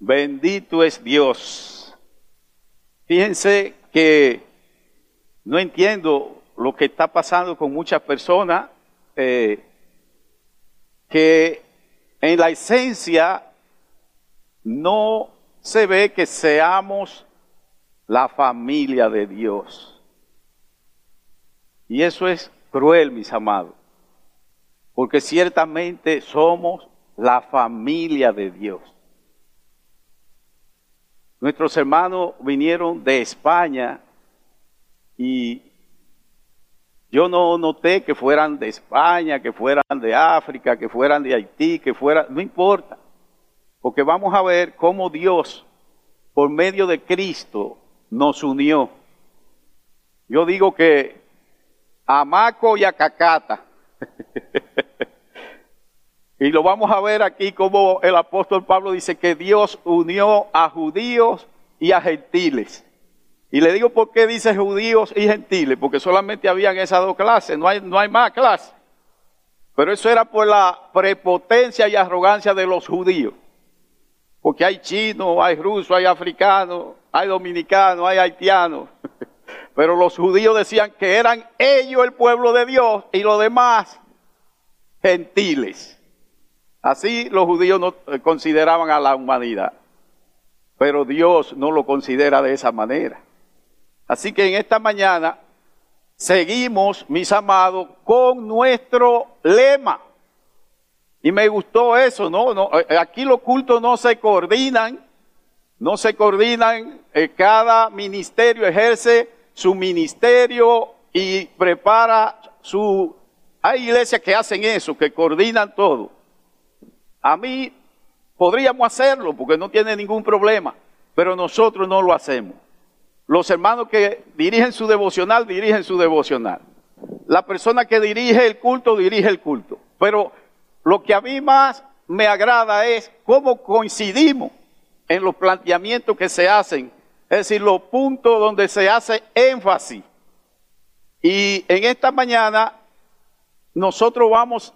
Bendito es Dios. Fíjense que no entiendo lo que está pasando con muchas personas eh, que en la esencia no se ve que seamos la familia de Dios. Y eso es cruel, mis amados, porque ciertamente somos la familia de Dios. Nuestros hermanos vinieron de España y yo no noté que fueran de España, que fueran de África, que fueran de Haití, que fueran, no importa, porque vamos a ver cómo Dios, por medio de Cristo, nos unió. Yo digo que a Maco y a Cacata. Y lo vamos a ver aquí como el apóstol Pablo dice que Dios unió a judíos y a gentiles. Y le digo por qué dice judíos y gentiles, porque solamente habían esas dos clases, no hay, no hay más clases. Pero eso era por la prepotencia y arrogancia de los judíos. Porque hay chinos, hay rusos, hay africanos, hay dominicanos, hay haitianos. Pero los judíos decían que eran ellos el pueblo de Dios y los demás gentiles. Así los judíos no eh, consideraban a la humanidad, pero Dios no lo considera de esa manera. Así que en esta mañana seguimos, mis amados, con nuestro lema. Y me gustó eso, ¿no? no eh, aquí los cultos no se coordinan, no se coordinan, eh, cada ministerio ejerce su ministerio y prepara su... Hay iglesias que hacen eso, que coordinan todo. A mí podríamos hacerlo porque no tiene ningún problema, pero nosotros no lo hacemos. Los hermanos que dirigen su devocional, dirigen su devocional. La persona que dirige el culto, dirige el culto. Pero lo que a mí más me agrada es cómo coincidimos en los planteamientos que se hacen, es decir, los puntos donde se hace énfasis. Y en esta mañana nosotros vamos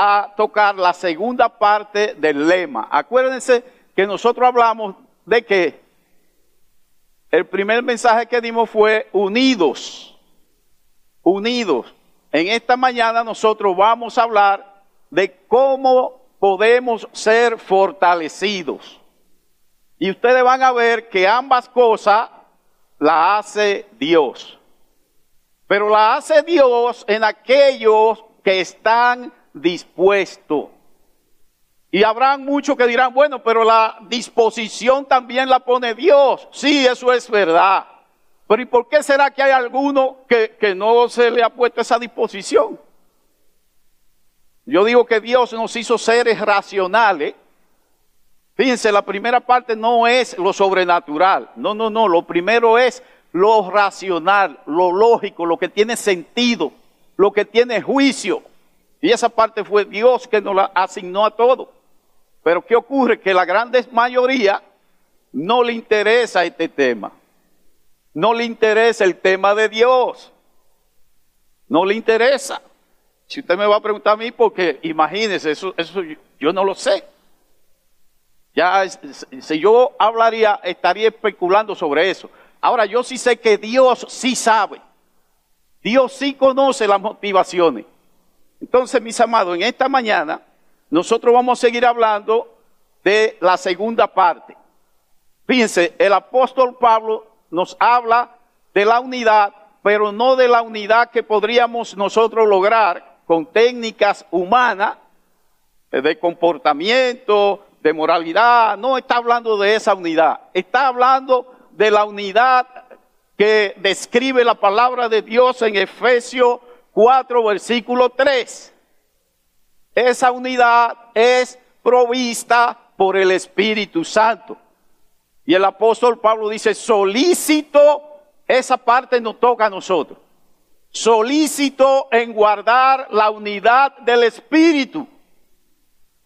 a tocar la segunda parte del lema. Acuérdense que nosotros hablamos de que el primer mensaje que dimos fue unidos, unidos. En esta mañana nosotros vamos a hablar de cómo podemos ser fortalecidos. Y ustedes van a ver que ambas cosas la hace Dios. Pero la hace Dios en aquellos que están dispuesto. Y habrán muchos que dirán, bueno, pero la disposición también la pone Dios. Sí, eso es verdad. Pero ¿y por qué será que hay alguno que, que no se le ha puesto esa disposición? Yo digo que Dios nos hizo seres racionales. Fíjense, la primera parte no es lo sobrenatural. No, no, no. Lo primero es lo racional, lo lógico, lo que tiene sentido, lo que tiene juicio. Y esa parte fue Dios que nos la asignó a todos. Pero ¿qué ocurre? Que la gran mayoría no le interesa este tema. No le interesa el tema de Dios. No le interesa. Si usted me va a preguntar a mí, porque imagínese, eso, eso yo no lo sé. Ya, si yo hablaría, estaría especulando sobre eso. Ahora, yo sí sé que Dios sí sabe. Dios sí conoce las motivaciones. Entonces, mis amados, en esta mañana nosotros vamos a seguir hablando de la segunda parte. Fíjense, el apóstol Pablo nos habla de la unidad, pero no de la unidad que podríamos nosotros lograr con técnicas humanas, eh, de comportamiento, de moralidad. No está hablando de esa unidad. Está hablando de la unidad que describe la palabra de Dios en Efesios 4, versículo 3. Esa unidad es provista por el Espíritu Santo. Y el apóstol Pablo dice, solícito, esa parte nos toca a nosotros. Solícito en guardar la unidad del Espíritu.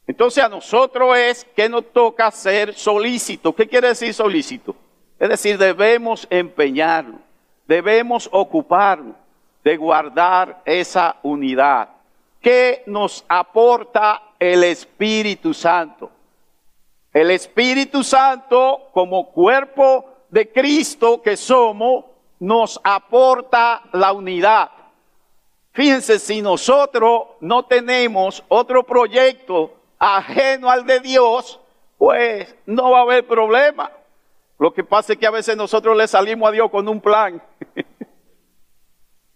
Entonces a nosotros es que nos toca ser solícito. ¿Qué quiere decir solícito? Es decir, debemos empeñarnos, debemos ocuparnos de guardar esa unidad. ¿Qué nos aporta el Espíritu Santo? El Espíritu Santo, como cuerpo de Cristo que somos, nos aporta la unidad. Fíjense, si nosotros no tenemos otro proyecto ajeno al de Dios, pues no va a haber problema. Lo que pasa es que a veces nosotros le salimos a Dios con un plan.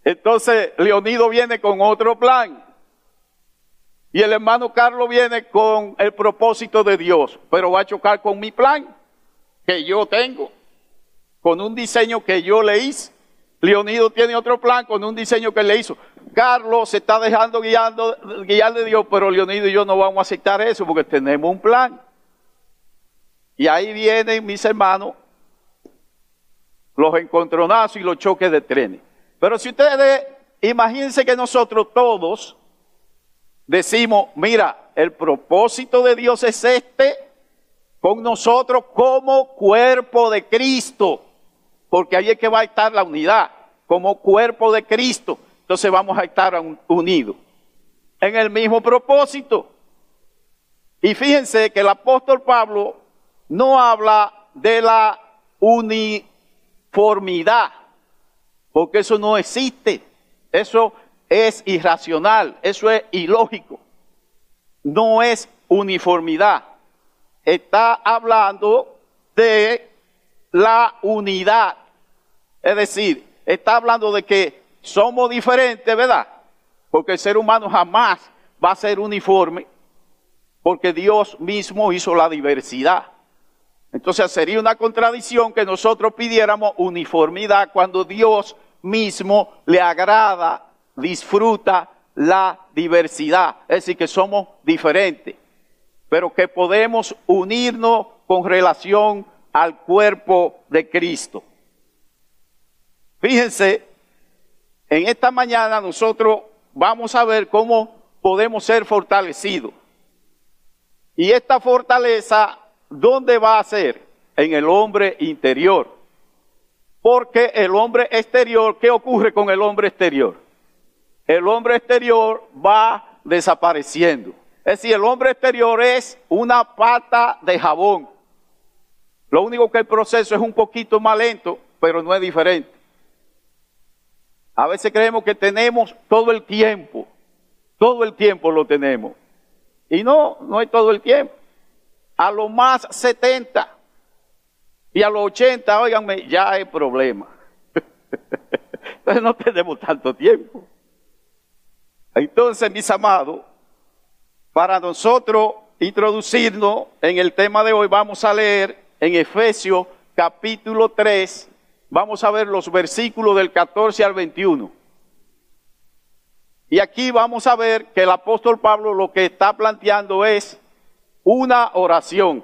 Entonces, Leonido viene con otro plan. Y el hermano Carlos viene con el propósito de Dios, pero va a chocar con mi plan que yo tengo, con un diseño que yo le hice. Leonido tiene otro plan con un diseño que le hizo. Carlos se está dejando guiando, guiar de Dios, pero Leonido y yo no vamos a aceptar eso porque tenemos un plan. Y ahí vienen mis hermanos los encontronazos y los choques de trenes. Pero si ustedes imagínense que nosotros todos decimos, mira, el propósito de Dios es este con nosotros como cuerpo de Cristo, porque ahí es que va a estar la unidad, como cuerpo de Cristo. Entonces vamos a estar unidos en el mismo propósito. Y fíjense que el apóstol Pablo no habla de la uniformidad, porque eso no existe. Eso es irracional, eso es ilógico. No es uniformidad. Está hablando de la unidad. Es decir, está hablando de que somos diferentes, ¿verdad? Porque el ser humano jamás va a ser uniforme, porque Dios mismo hizo la diversidad. Entonces sería una contradicción que nosotros pidiéramos uniformidad cuando Dios mismo le agrada disfruta la diversidad, es decir, que somos diferentes, pero que podemos unirnos con relación al cuerpo de Cristo. Fíjense, en esta mañana nosotros vamos a ver cómo podemos ser fortalecidos. Y esta fortaleza, ¿dónde va a ser? En el hombre interior. Porque el hombre exterior, ¿qué ocurre con el hombre exterior? el hombre exterior va desapareciendo. Es decir, el hombre exterior es una pata de jabón. Lo único que el proceso es un poquito más lento, pero no es diferente. A veces creemos que tenemos todo el tiempo, todo el tiempo lo tenemos. Y no, no es todo el tiempo. A lo más 70 y a los 80, óiganme, ya hay problema. Entonces no tenemos tanto tiempo. Entonces, mis amados, para nosotros introducirnos en el tema de hoy, vamos a leer en Efesios capítulo 3, vamos a ver los versículos del 14 al 21. Y aquí vamos a ver que el apóstol Pablo lo que está planteando es una oración.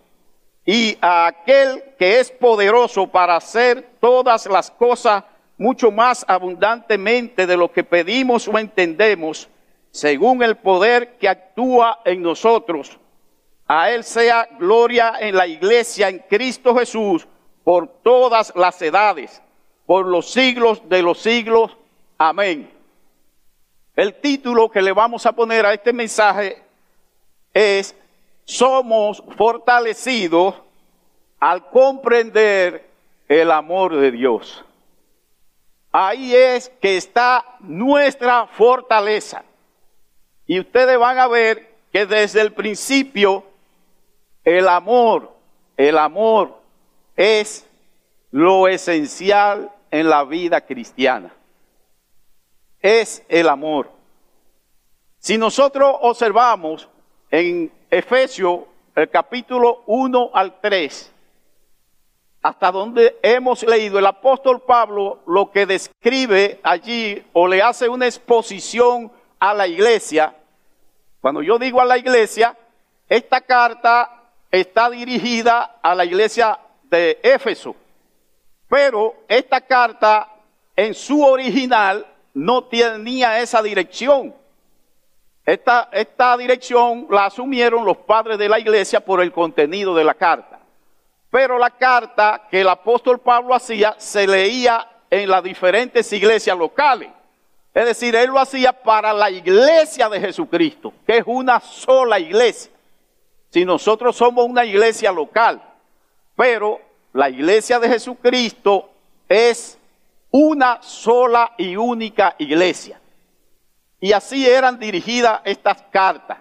y a aquel que es poderoso para hacer todas las cosas mucho más abundantemente de lo que pedimos o entendemos, según el poder que actúa en nosotros. A Él sea gloria en la iglesia, en Cristo Jesús, por todas las edades, por los siglos de los siglos. Amén. El título que le vamos a poner a este mensaje es somos fortalecidos al comprender el amor de Dios. Ahí es que está nuestra fortaleza. Y ustedes van a ver que desde el principio El amor, el amor es lo esencial en la vida cristiana. Es el amor. Si nosotros observamos en Efesios el capítulo 1 al 3, hasta donde hemos leído, el apóstol Pablo lo que describe allí o le hace una exposición a la iglesia. Cuando yo digo a la iglesia, esta carta está dirigida a la iglesia de Éfeso, pero esta carta en su original no tenía esa dirección. Esta, dirección la asumieron los padres de la iglesia por el contenido de la carta. Pero la carta que el apóstol Pablo hacía se leía en las diferentes iglesias locales. Es decir, él lo hacía para la iglesia de Jesucristo, que es una sola iglesia. Si nosotros somos una iglesia local, pero la iglesia de Jesucristo es una sola y única iglesia. Y así eran dirigidas estas cartas.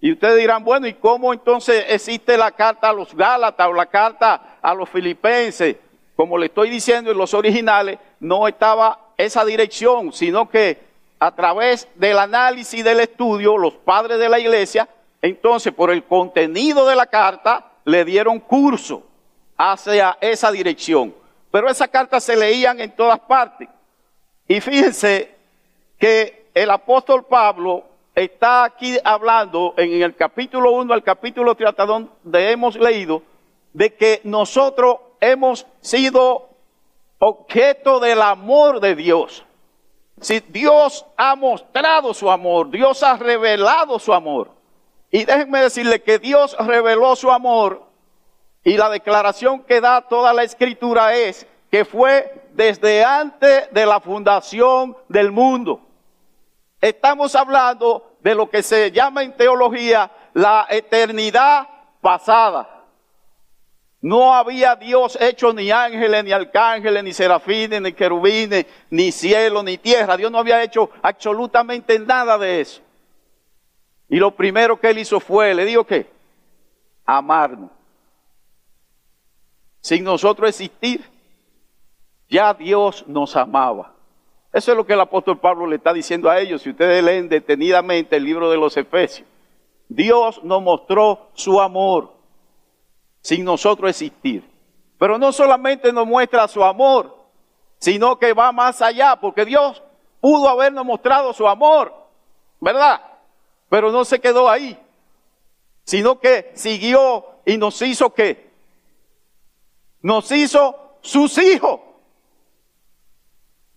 Y ustedes dirán, bueno, ¿y cómo entonces existe la carta a los Gálatas o la carta a los Filipenses? Como le estoy diciendo en los originales, no estaba esa dirección, sino que a través del análisis del estudio, los padres de la iglesia, entonces por el contenido de la carta, le dieron curso hacia esa dirección. Pero esas cartas se leían en todas partes. Y fíjense que el apóstol Pablo está aquí hablando en el capítulo 1 al capítulo 3 donde hemos leído de que nosotros hemos sido objeto del amor de Dios. Si Dios ha mostrado su amor, Dios ha revelado su amor. Y déjenme decirle que Dios reveló su amor y la declaración que da toda la escritura es que fue desde antes de la fundación del mundo. Estamos hablando de lo que se llama en teología la eternidad pasada. No había Dios hecho ni ángeles, ni arcángeles, ni serafines, ni querubines, ni cielo, ni tierra. Dios no había hecho absolutamente nada de eso. Y lo primero que él hizo fue, le digo que, amarnos. Sin nosotros existir, ya Dios nos amaba. Eso es lo que el apóstol Pablo le está diciendo a ellos. Si ustedes leen detenidamente el libro de los Efesios, Dios nos mostró su amor sin nosotros existir. Pero no solamente nos muestra su amor, sino que va más allá, porque Dios pudo habernos mostrado su amor, ¿verdad? Pero no se quedó ahí, sino que siguió y nos hizo qué? Nos hizo sus hijos.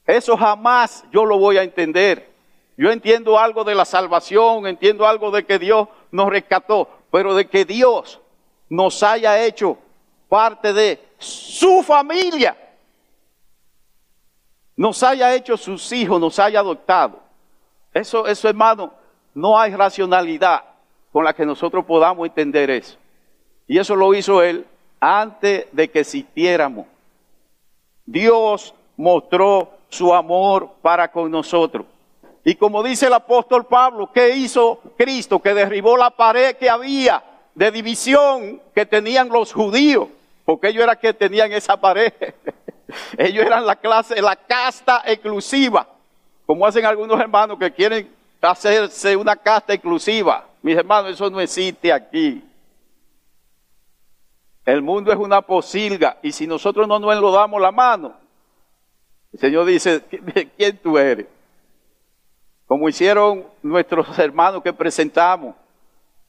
Eso jamás yo lo voy a entender. Yo entiendo algo de la salvación, entiendo algo de que Dios nos rescató, pero de que Dios nos haya hecho parte de su familia, nos haya hecho sus hijos, nos haya adoptado. Eso, eso hermano, no hay racionalidad con la que nosotros podamos entender eso. Y eso lo hizo Él antes de que existiéramos. Dios mostró su amor para con nosotros. Y como dice el apóstol Pablo, ¿qué hizo Cristo? Que derribó la pared que había de división que tenían los judíos, porque ellos eran que tenían esa pared. ellos eran la clase, la casta exclusiva, como hacen algunos hermanos que quieren hacerse una casta exclusiva. Mis hermanos, eso no existe aquí. El mundo es una posilga y si nosotros no nos lo damos la mano, el Señor dice, ¿quién tú eres? Como hicieron nuestros hermanos que presentamos.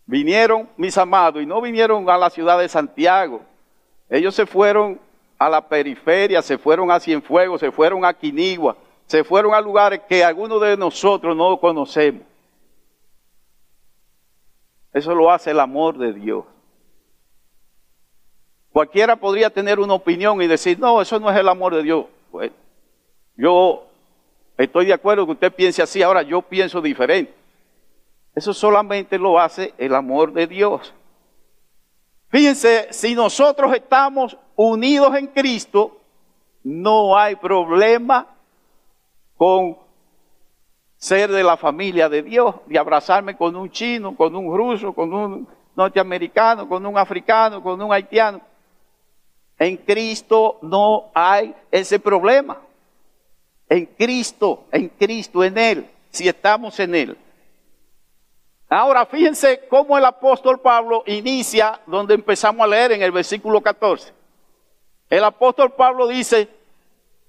Vinieron, mis amados, y no vinieron a la ciudad de Santiago. Ellos se fueron a la periferia, se fueron a Cienfuegos, se fueron a Quinigua, se fueron a lugares que algunos de nosotros no conocemos. Eso lo hace el amor de Dios. Cualquiera podría tener una opinión y decir, no, eso no es el amor de Dios. Yo estoy de acuerdo que usted piense así, ahora yo pienso diferente. Eso solamente lo hace el amor de Dios. Fíjense, si nosotros estamos unidos en Cristo, no hay problema con ser de la familia de Dios, de abrazarme con un chino, con un ruso, con un norteamericano, con un africano, con un haitiano. En Cristo no hay ese problema. En Cristo, en Cristo, en Él, si estamos en Él. Ahora fíjense cómo el apóstol Pablo inicia donde empezamos a leer en el versículo 14. El apóstol Pablo dice,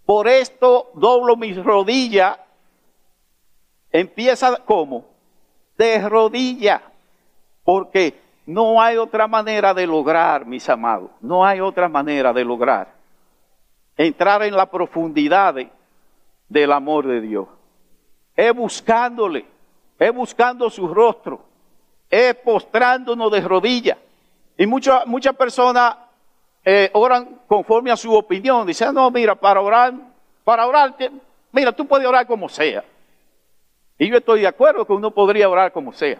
por esto doblo mis rodillas. Empieza como? De rodilla. Porque no hay otra manera de lograr, mis amados. No hay otra manera de lograr. Entrar en la profundidad del amor de Dios. Es buscándole es buscando su rostro, es postrándonos de rodillas. Y muchas muchas personas eh, oran conforme a su opinión. Dicen, no, mira, para orar, para orar, mira, tú puedes orar como sea. Y yo estoy de acuerdo que uno podría orar como sea.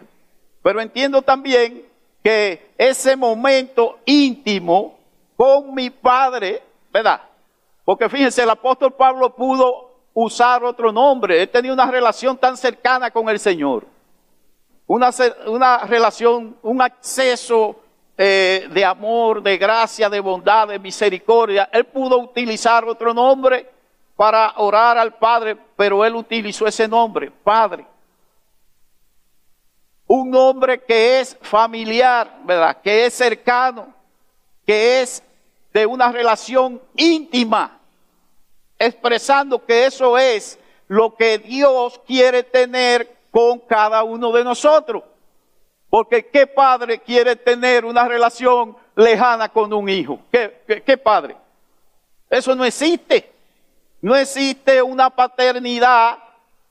Pero entiendo también que ese momento íntimo con mi Padre, ¿verdad? Porque fíjense, el apóstol Pablo pudo usar otro nombre. Él tenía una relación tan cercana con el Señor. Una, relación, un acceso eh, de amor, de gracia, de bondad, de misericordia. Él pudo utilizar otro nombre para orar al Padre, pero él utilizó ese nombre, Padre. Un nombre que es familiar, ¿verdad? Que es cercano, que es de una relación íntima expresando que eso es lo que Dios quiere tener con cada uno de nosotros. Porque ¿qué padre quiere tener una relación lejana con un hijo? ¿Qué, padre? Eso no existe. No existe una paternidad,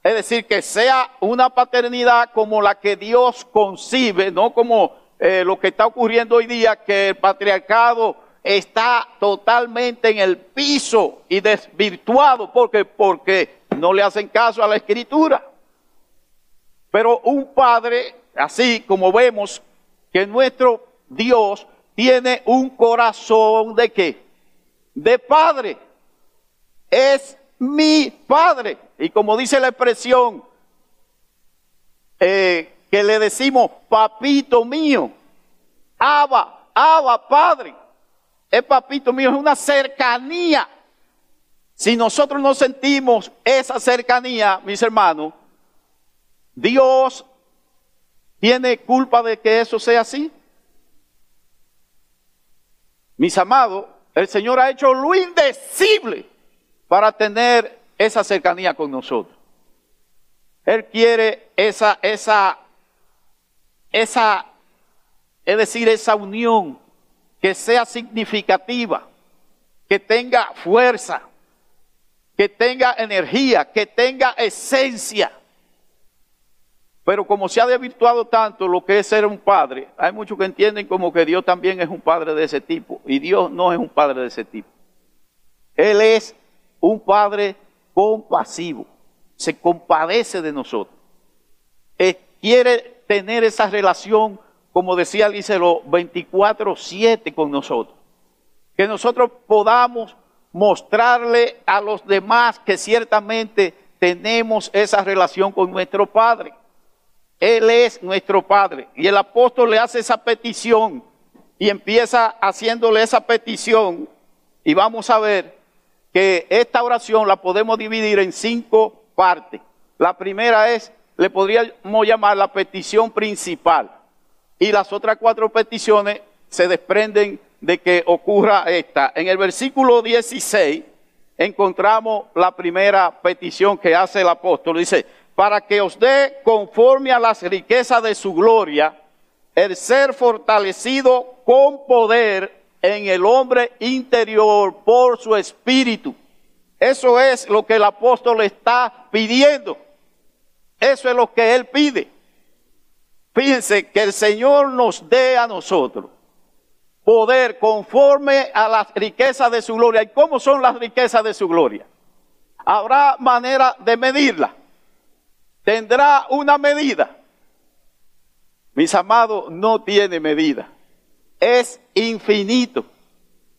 es decir, que sea una paternidad como la que Dios concibe, no como eh, lo que está ocurriendo hoy día, que el patriarcado está totalmente en el piso y desvirtuado porque porque no le hacen caso a la escritura. Pero un padre, así como vemos que nuestro Dios tiene un corazón de qué? De padre. Es mi padre. Y como dice la expresión eh, que le decimos, papito mío, Abba, Abba, Padre es papito mío, es una cercanía. Si nosotros no sentimos esa cercanía, mis hermanos, Dios tiene culpa de que eso sea así. Mis amados, el Señor ha hecho lo indecible para tener esa cercanía con nosotros. Él quiere esa, esa, esa, es decir, esa unión que sea significativa, que tenga fuerza, que tenga energía, que tenga esencia. Pero como se ha desvirtuado tanto lo que es ser un padre, hay muchos que entienden como que Dios también es un padre de ese tipo. Y Dios no es un padre de ese tipo. Él es un padre compasivo. Se compadece de nosotros. Él quiere tener esa relación como decía Licelo, 24-7 con nosotros. Que nosotros podamos mostrarle a los demás que ciertamente tenemos esa relación con nuestro Padre. Él es nuestro Padre. Y el apóstol le hace esa petición y empieza haciéndole esa petición. Y vamos a ver que esta oración la podemos dividir en cinco partes. La primera es, le podríamos llamar la petición principal y las otras cuatro peticiones se desprenden de que ocurra esta. En el versículo 16 encontramos la primera petición que hace el apóstol. Dice, para que os dé conforme a las riquezas de su gloria, el ser fortalecido con poder en el hombre interior por su espíritu. Eso es lo que el apóstol está pidiendo. Eso es lo que él pide. Fíjense que el Señor nos dé a nosotros poder conforme a las riquezas de su gloria. ¿Y cómo son las riquezas de su gloria? Habrá manera de medirla. Tendrá una medida. Mis amados, no tiene medida. Es infinito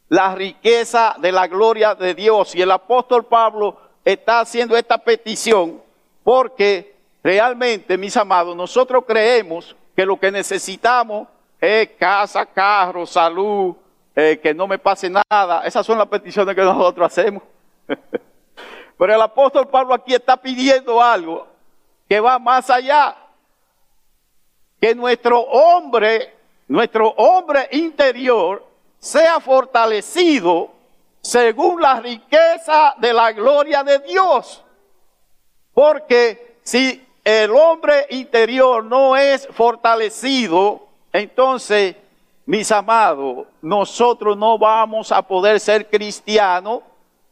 la riqueza de la gloria de Dios. Y el apóstol Pablo está haciendo esta petición porque Realmente, mis amados, nosotros creemos que lo que necesitamos es casa, carro, salud, eh, que no me pase nada. Esas son las peticiones que nosotros hacemos. Pero el apóstol Pablo aquí está pidiendo algo que va más allá. Que nuestro hombre, nuestro hombre interior sea fortalecido según la riqueza de la gloria de Dios. Porque si el hombre interior no es fortalecido, entonces, mis amados, nosotros no vamos a poder ser cristianos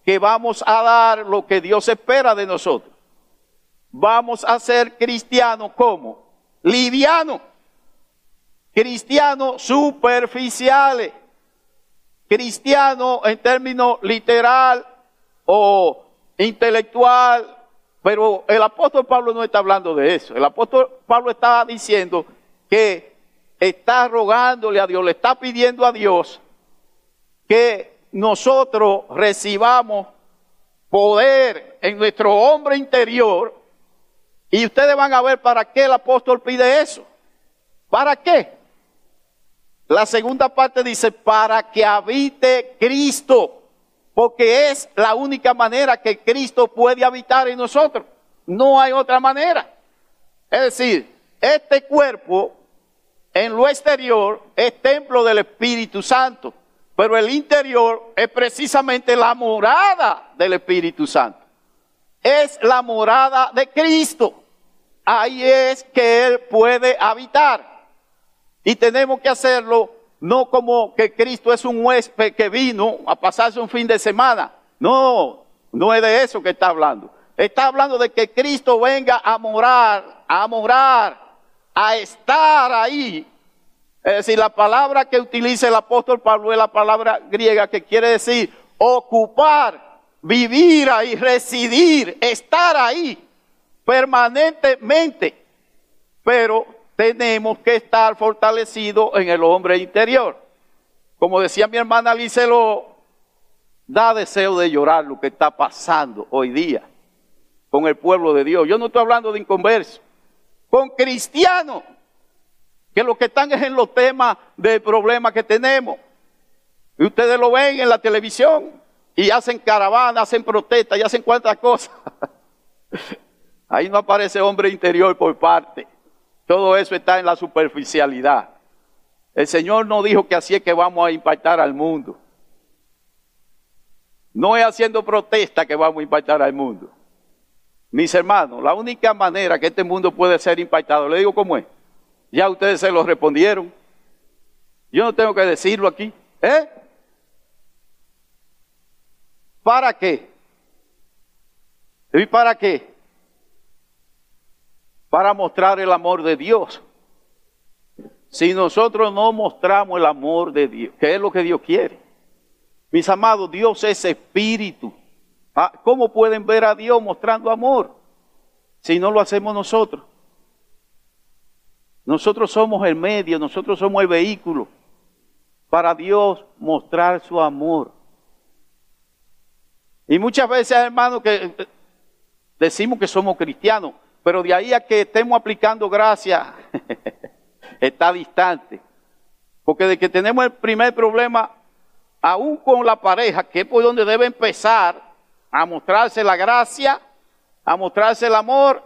que vamos a dar lo que Dios espera de nosotros. Vamos a ser cristianos como livianos, cristianos superficiales, cristianos en términos literal o intelectual, pero el apóstol Pablo no está hablando de eso. El apóstol Pablo está diciendo que está rogándole a Dios, le está pidiendo a Dios que nosotros recibamos poder en nuestro hombre interior. Y ustedes van a ver para qué el apóstol pide eso. ¿Para qué? La segunda parte dice, para que habite Cristo porque es la única manera que Cristo puede habitar en nosotros. No hay otra manera. Es decir, este cuerpo en lo exterior es templo del Espíritu Santo, pero el interior es precisamente la morada del Espíritu Santo. Es la morada de Cristo. Ahí es que Él puede habitar. Y tenemos que hacerlo no como que Cristo es un huésped que vino a pasarse un fin de semana. No, no es de eso que está hablando. Está hablando de que Cristo venga a morar, a morar, a estar ahí. Es decir, la palabra que utiliza el apóstol Pablo es la palabra griega que quiere decir ocupar, vivir ahí, residir, estar ahí permanentemente. Pero tenemos que estar fortalecidos en el hombre interior. Como decía mi hermana Licelo, da deseo de llorar lo que está pasando hoy día con el pueblo de Dios. Yo no estoy hablando de inconversos, con cristianos, que lo que están es en los temas del problema que tenemos. Y ustedes lo ven en la televisión y hacen caravanas, hacen protestas y hacen cuantas cosas. Ahí no aparece hombre interior por parte. Todo eso está en la superficialidad. El Señor no dijo que así es que vamos a impactar al mundo. No es haciendo protesta que vamos a impactar al mundo. Mis hermanos, la única manera que este mundo puede ser impactado, le digo cómo es. Ya ustedes se lo respondieron. Yo no tengo que decirlo aquí. ¿Eh? ¿Para qué? ¿Y para qué? Para mostrar el amor de Dios. Si nosotros no mostramos el amor de Dios, que es lo que Dios quiere. Mis amados, Dios es espíritu. Ah, ¿Cómo pueden ver a Dios mostrando amor si no lo hacemos nosotros? Nosotros somos el medio, nosotros somos el vehículo para Dios mostrar su amor. Y muchas veces, hermanos, que eh, decimos que somos cristianos, pero de ahí a que estemos aplicando gracia, está distante. Porque de que tenemos el primer problema, aún con la pareja, que es por donde debe empezar a mostrarse la gracia, a mostrarse el amor.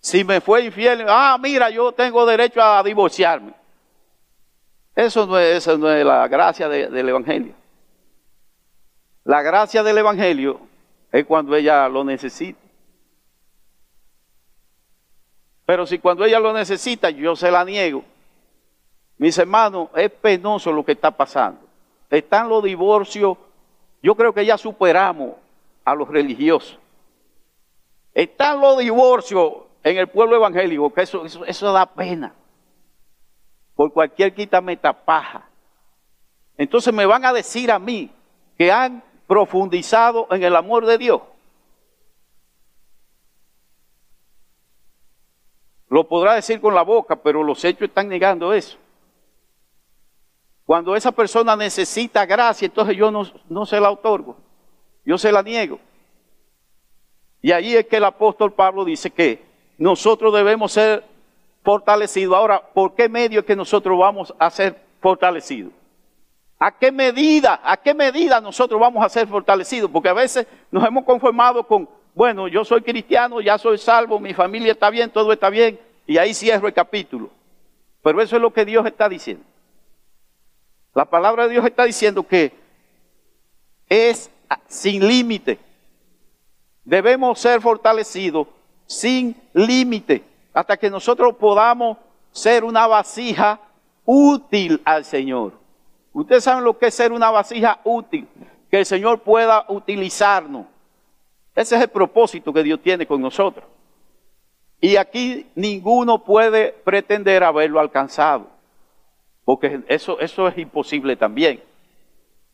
Si me fue infiel, ah, mira, yo tengo derecho a divorciarme. Eso no es, la gracia del Evangelio. La gracia del Evangelio es cuando ella lo necesita. Pero si cuando ella lo necesita, yo se la niego. Mis hermanos, es penoso lo que está pasando. Están los divorcios. Yo creo que ya superamos a los religiosos. Están los divorcios en el pueblo evangélico, que eso, da pena. Por cualquier quita paja. Entonces me van a decir a mí que han profundizado en el amor de Dios. Lo podrá decir con la boca, pero los hechos están negando eso. Cuando esa persona necesita gracia, entonces yo no, se la otorgo, yo se la niego. Y ahí es que el apóstol Pablo dice que nosotros debemos ser fortalecidos. Ahora, ¿por qué medio es que nosotros vamos a ser fortalecidos? ¿A qué medida, a qué medida nosotros vamos a ser fortalecidos? Porque a veces nos hemos conformado con, bueno, yo soy cristiano, ya soy salvo, mi familia está bien, todo está bien, y ahí cierro el capítulo. Pero eso es lo que Dios está diciendo. La palabra de Dios está diciendo que es sin límite. Debemos ser fortalecidos sin límite hasta que nosotros podamos ser una vasija útil al Señor. Ustedes saben lo que es ser una vasija útil, que el Señor pueda utilizarnos. Ese es el propósito que Dios tiene con nosotros. Y aquí ninguno puede pretender haberlo alcanzado, porque eso, eso es imposible también.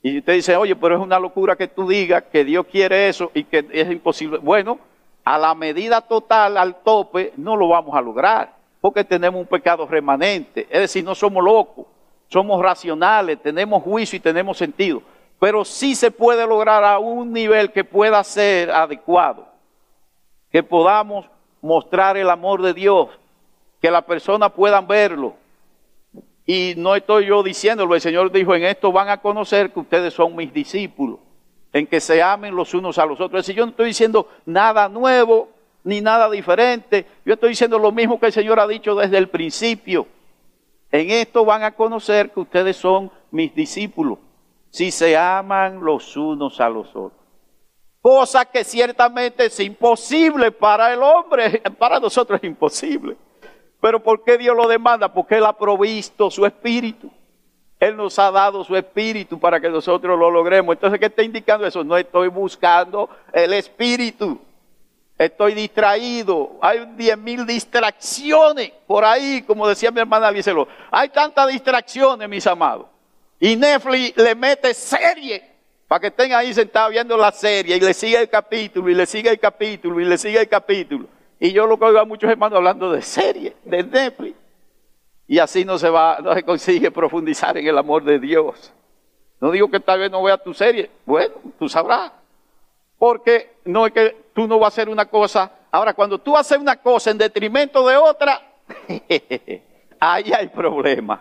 Y usted dice, oye, pero es una locura que tú digas que Dios quiere eso y que es imposible. Bueno, a la medida total, al tope, no lo vamos a lograr, porque tenemos un pecado remanente. Es decir, no somos locos, somos racionales, tenemos juicio y tenemos sentido. Pero sí se puede lograr a un nivel que pueda ser adecuado, que podamos mostrar el amor de Dios, que las personas puedan verlo. Y no estoy yo diciéndolo, el Señor dijo, en esto van a conocer que ustedes son mis discípulos en que se amen los unos a los otros. Es decir, yo no estoy diciendo nada nuevo ni nada diferente. Yo estoy diciendo lo mismo que el Señor ha dicho desde el principio. En esto van a conocer que ustedes son mis discípulos, si se aman los unos a los otros. Cosa que ciertamente es imposible para el hombre, para nosotros es imposible. Pero ¿por qué Dios lo demanda? Porque Él ha provisto su espíritu. Él nos ha dado su espíritu para que nosotros lo logremos. Entonces, ¿qué está indicando eso? No estoy buscando el espíritu. Estoy distraído. Hay diez mil distracciones por ahí, como decía mi hermana Licelo. Hay tantas distracciones, mis amados. Y Netflix le mete serie para que estén ahí sentados viendo la serie y le siga el capítulo y le siga el capítulo y le siga el capítulo. Y yo lo que oigo a muchos hermanos hablando de serie, de Netflix. Y así no se va, no se consigue profundizar en el amor de Dios. No digo que tal vez no vea tu serie. Bueno, tú sabrás. Porque no es que tú no vas a hacer una cosa. Ahora, cuando tú haces una cosa en detrimento de otra, ahí hay problema.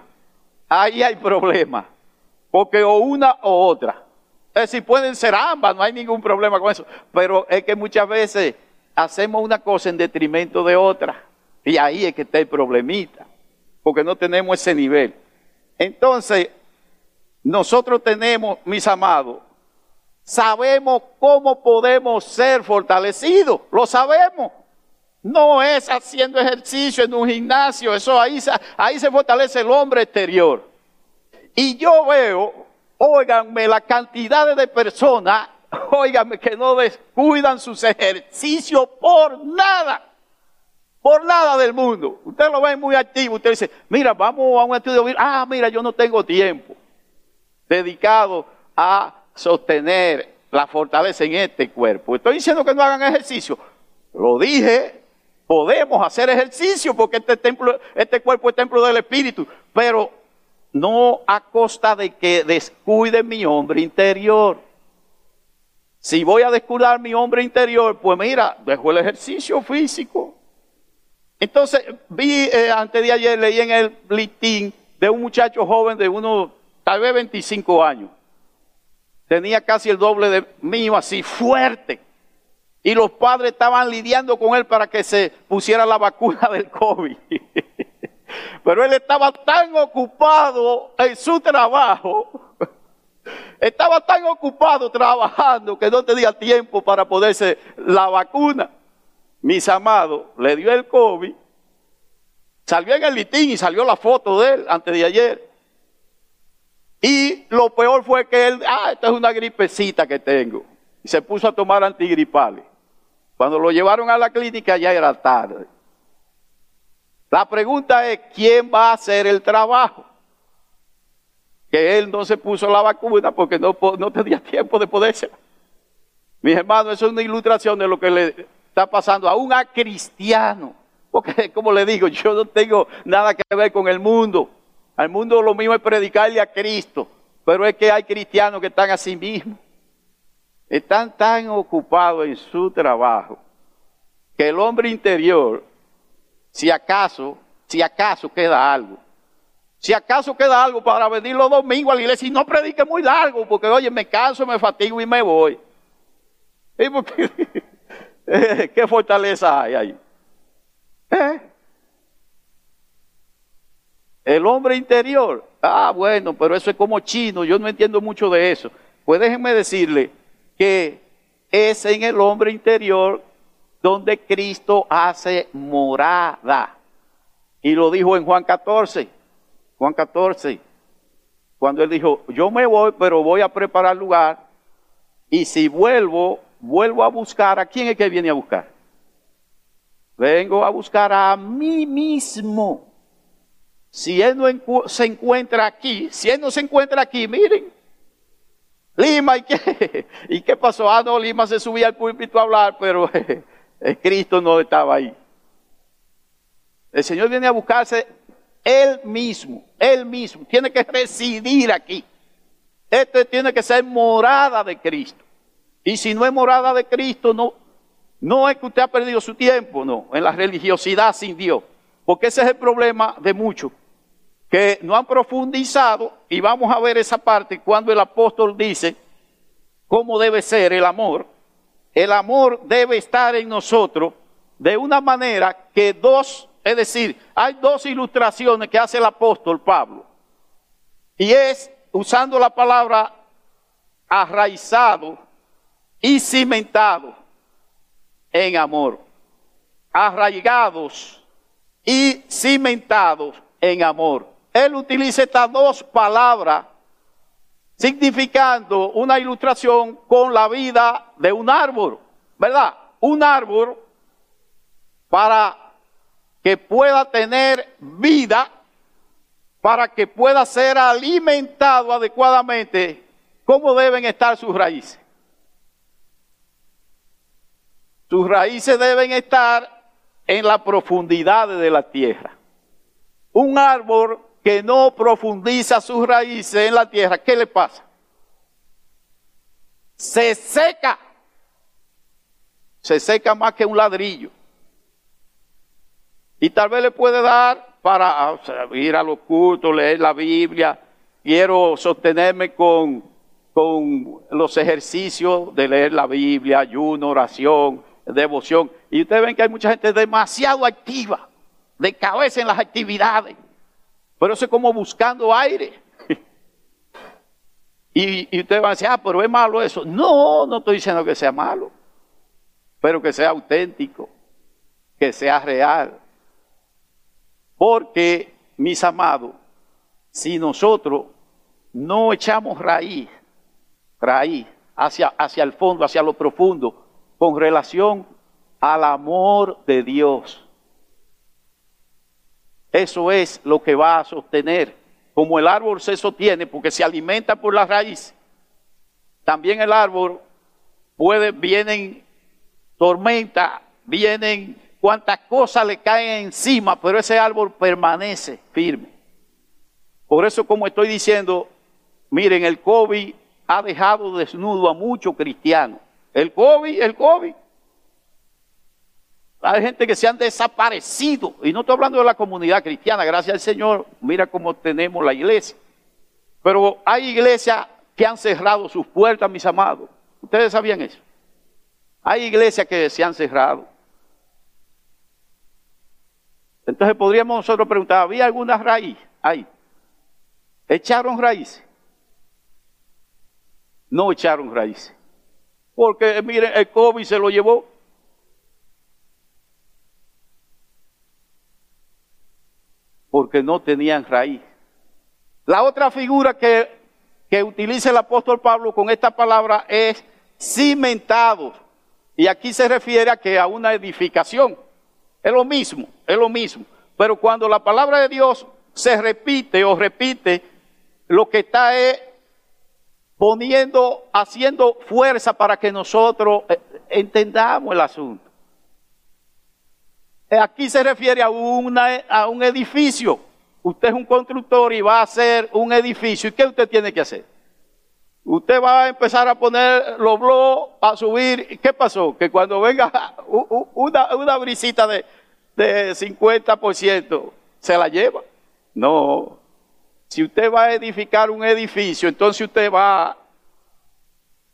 Ahí hay problema. Porque o una o otra. Es decir, pueden ser ambas, no hay ningún problema con eso. Pero es que muchas veces hacemos una cosa en detrimento de otra. Y ahí es que está el problemita porque no tenemos ese nivel. Entonces, nosotros tenemos, mis amados, sabemos cómo podemos ser fortalecidos, lo sabemos. No es haciendo ejercicio en un gimnasio, eso ahí, ahí se fortalece el hombre exterior. Y yo veo, óiganme, la cantidad de personas, óiganme, que no descuidan sus ejercicios por nada por nada del mundo. Usted lo ve muy activo, usted dice, mira, vamos a un estudio, ah, mira, yo no tengo tiempo dedicado a sostener la fortaleza en este cuerpo. Estoy diciendo que no hagan ejercicio. Lo dije, podemos hacer ejercicio porque este templo, este cuerpo es templo del Espíritu, pero no a costa de que descuide mi hombre interior. Si voy a descuidar mi hombre interior, pues mira, dejo el ejercicio físico entonces, vi eh, antes de ayer, leí en el listín de un muchacho joven de unos, tal vez 25 años. Tenía casi el doble de mío, así fuerte. Y los padres estaban lidiando con él para que se pusiera la vacuna del COVID. Pero él estaba tan ocupado en su trabajo, estaba tan ocupado trabajando que no tenía tiempo para ponerse la vacuna mis amados, le dio el COVID, salió en el litín y salió la foto de él antes de ayer. Y lo peor fue que él, ah, esta es una gripecita que tengo. Y se puso a tomar antigripales. Cuando lo llevaron a la clínica ya era tarde. La pregunta es, ¿quién va a hacer el trabajo? Que él no se puso la vacuna porque no, no tenía tiempo de poderse. Mis hermanos, eso es una ilustración de lo que le está pasando aún a cristiano. Porque, como le digo, yo no tengo nada que ver con el mundo. Al mundo lo mismo es predicarle a Cristo. Pero es que hay cristianos que están a sí mismos. Están tan ocupados en su trabajo que el hombre interior, si acaso, si acaso queda algo. Si acaso queda algo para venir los domingos a la iglesia y no predique muy largo, porque oye, me canso, me fatigo y me voy. ¿Qué fortaleza hay ahí? ¿Eh? El hombre interior. Ah, bueno, pero eso es como chino, yo no entiendo mucho de eso. Pues déjenme decirle que es en el hombre interior donde Cristo hace morada. Y lo dijo en Juan 14. Juan 14. Cuando él dijo, yo me voy, pero voy a preparar lugar. Y si vuelvo, vuelvo a buscar. ¿A quién es que viene a buscar? Vengo a buscar a mí mismo. Si él no se encuentra aquí, si él no se encuentra aquí, miren, Lima, ¿y qué? ¿Y qué pasó? Ah, no, Lima se subía al púlpito a hablar, pero Cristo no estaba ahí. El Señor viene a buscarse Él mismo, Él mismo. Tiene que residir aquí. Este tiene que ser morada de Cristo. Y si no es morada de Cristo, no, no es que usted ha perdido su tiempo, no, en la religiosidad sin Dios. Porque ese es el problema de muchos que no han profundizado, y vamos a ver esa parte cuando el apóstol dice cómo debe ser el amor. El amor debe estar en nosotros de una manera que dos, es decir, hay dos ilustraciones que hace el apóstol Pablo. Y es usando la palabra arraizado y cimentado en amor. Arraigados y cimentados en amor él utiliza estas dos palabras significando una ilustración con la vida de un árbol, ¿verdad? Un árbol para que pueda tener vida, para que pueda ser alimentado adecuadamente, ¿cómo deben estar sus raíces? Sus raíces deben estar en la profundidad de la tierra. Un árbol que no profundiza sus raíces en la tierra, ¿qué le pasa? Se seca. Se seca más que un ladrillo. Y tal vez le puede dar para ir a los cultos, leer la Biblia. Quiero sostenerme con, con los ejercicios de leer la Biblia, ayuno, oración, devoción. Y ustedes ven que hay mucha gente demasiado activa, de cabeza en las actividades. Pero eso es como buscando aire. y, y ustedes van a decir, ah, pero es malo eso. No, no estoy diciendo que sea malo, pero que sea auténtico, que sea real. Porque, mis amados, si nosotros no echamos raíz, raíz hacia, hacia el fondo, hacia lo profundo, con relación al amor de Dios, eso es lo que va a sostener. Como el árbol se sostiene porque se alimenta por la raíz, también el árbol puede, vienen tormenta, vienen cuantas cosas le caen encima, pero ese árbol permanece firme. Por eso, como estoy diciendo, miren, el COVID ha dejado desnudo a muchos cristianos. El COVID, el COVID hay gente que se han desaparecido. Y no estoy hablando de la comunidad cristiana, gracias al Señor, mira cómo tenemos la iglesia. Pero hay iglesias que han cerrado sus puertas, mis amados. ¿Ustedes sabían eso? Hay iglesias que se han cerrado. Entonces podríamos nosotros preguntar, ¿había alguna raíz ahí? ¿Echaron raíces? No echaron raíces. Porque miren, el COVID se lo llevó. porque no tenían raíz. La otra figura que, que utiliza el apóstol Pablo con esta palabra es cimentado. Y aquí se refiere a que a una edificación. Es lo mismo, es lo mismo. Pero cuando la palabra de Dios se repite o repite, lo que está es poniendo, haciendo fuerza para que nosotros eh, entendamos el asunto. Eh, aquí se refiere a, una, a un edificio. Usted es un constructor y va a hacer un edificio. ¿Y qué usted tiene que hacer? Usted va a empezar a poner los blogs, a subir. ¿Qué pasó? Que cuando venga una, una brisita de, de 50%, se la lleva. No. Si usted va a edificar un edificio, entonces usted va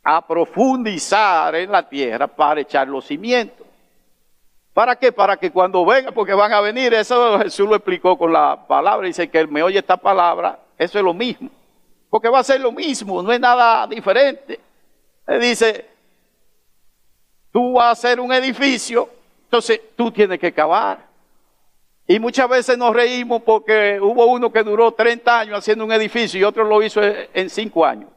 a profundizar en la tierra para echar los cimientos. ¿Para qué? Para que cuando venga, porque van a venir, eso Jesús lo explicó con la palabra, dice que él me oye esta palabra, eso es lo mismo. Porque va a ser lo mismo, no es nada diferente. Él dice, tú vas a hacer un edificio, entonces tú tienes que cavar. Y muchas veces nos reímos porque hubo uno que duró 30 años haciendo un edificio y otro lo hizo en 5 años.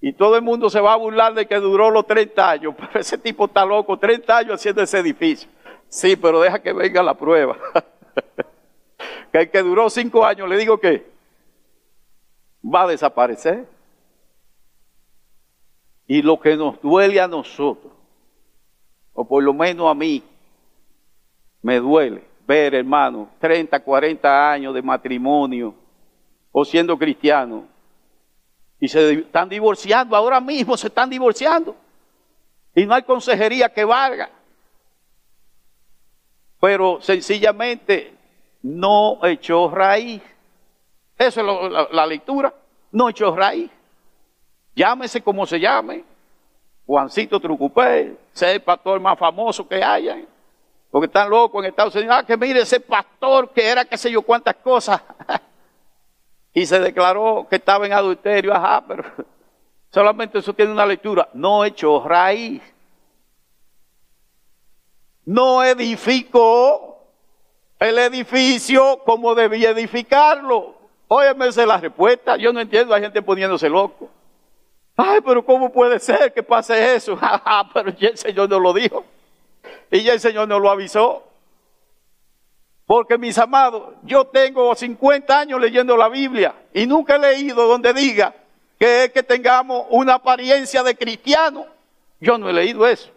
Y todo el mundo se va a burlar de que duró los 30 años. Pero ese tipo está loco, 30 años haciendo ese edificio. Sí, pero deja que venga la prueba. que el que duró 5 años, le digo que va a desaparecer. Y lo que nos duele a nosotros, o por lo menos a mí, me duele ver, hermano, 30, 40 años de matrimonio o siendo cristiano y se están divorciando, ahora mismo se están divorciando y no hay consejería que valga. Pero sencillamente no echó raíz. Eso es la, lectura. No echó raíz. Llámese como se llame. Juancito Trucupé, sea el pastor más famoso que haya. Porque están locos en Estados Unidos. Ah, que mire ese pastor que era qué sé yo cuántas cosas. y se declaró que estaba en adulterio. Ajá, pero solamente eso tiene una lectura. No echó raíz. No edificó el edificio como debía edificarlo. Óyeme, esa es la respuesta. Yo no entiendo, hay gente poniéndose loco. Ay, pero ¿cómo puede ser que pase eso? pero ya el Señor no lo dijo. Y ya el Señor nos lo avisó. Porque mis amados, yo tengo 50 años leyendo la Biblia y nunca he leído donde diga que es que tengamos una apariencia de cristiano. Yo no he leído eso.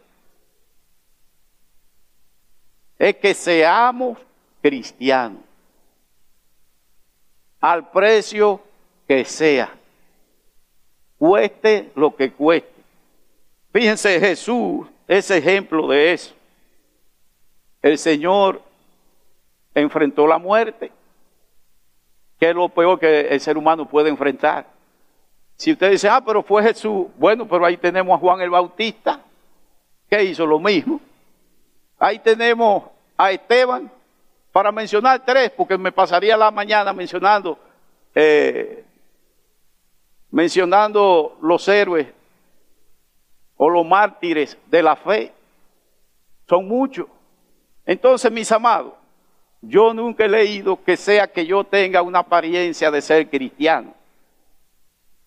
Es que seamos cristianos al precio que sea, cueste lo que cueste. Fíjense, Jesús es ejemplo de eso. El Señor enfrentó la muerte, que es lo peor que el ser humano puede enfrentar. Si usted dice, ah, pero fue Jesús, bueno, pero ahí tenemos a Juan el Bautista, que hizo lo mismo. Ahí tenemos a Esteban, para mencionar tres, porque me pasaría la mañana mencionando, eh, mencionando los héroes o los mártires de la fe. Son muchos. Entonces, mis amados, yo nunca he leído que sea que yo tenga una apariencia de ser cristiano.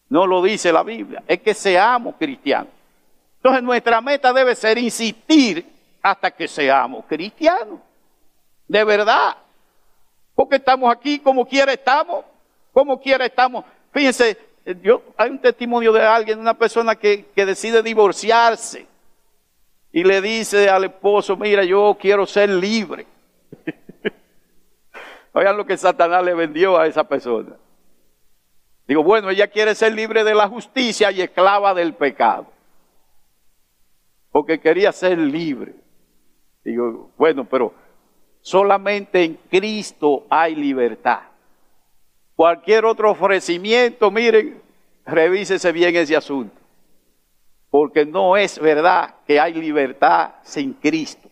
No lo dice la Biblia, es que seamos cristianos. Entonces nuestra meta debe ser insistir hasta que seamos cristianos. De verdad. Porque estamos aquí como quiera estamos. Como quiera estamos. Fíjense, yo, hay un testimonio de alguien, una persona que, que decide divorciarse y le dice al esposo, mira, yo quiero ser libre. Oigan lo que Satanás le vendió a esa persona. Digo, bueno, ella quiere ser libre de la justicia y esclava del pecado. Porque quería ser libre. Digo, bueno, pero solamente en Cristo hay libertad. Cualquier otro ofrecimiento, miren, revísese bien ese asunto. Porque no es verdad que hay libertad sin Cristo.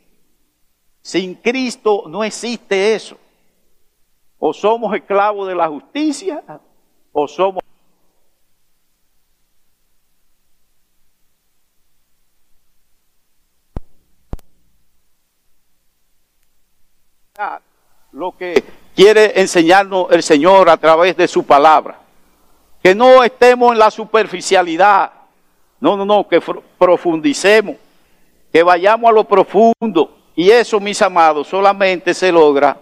Sin Cristo no existe eso. O somos esclavos de la justicia o somos... Lo que quiere enseñarnos el Señor a través de su palabra. Que no estemos en la superficialidad no, no, no, que profundicemos, que vayamos a lo profundo. Y eso, mis amados, solamente se logra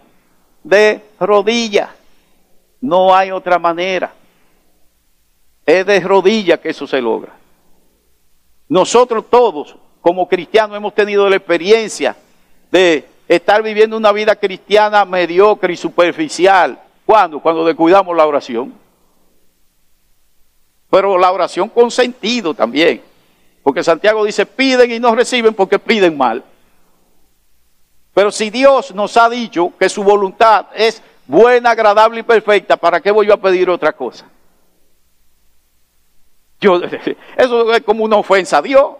de rodillas. No hay otra manera. Es de rodillas que eso se logra. Nosotros todos, como cristianos, hemos tenido la experiencia de estar viviendo una vida cristiana mediocre y superficial. ¿Cuándo? Cuando descuidamos la oración. Pero la oración con sentido también. Porque Santiago dice, piden y no reciben porque piden mal. Pero si Dios nos ha dicho que su voluntad es buena, agradable y perfecta, ¿para qué voy yo a pedir otra cosa? Yo, eso es como una ofensa a Dios.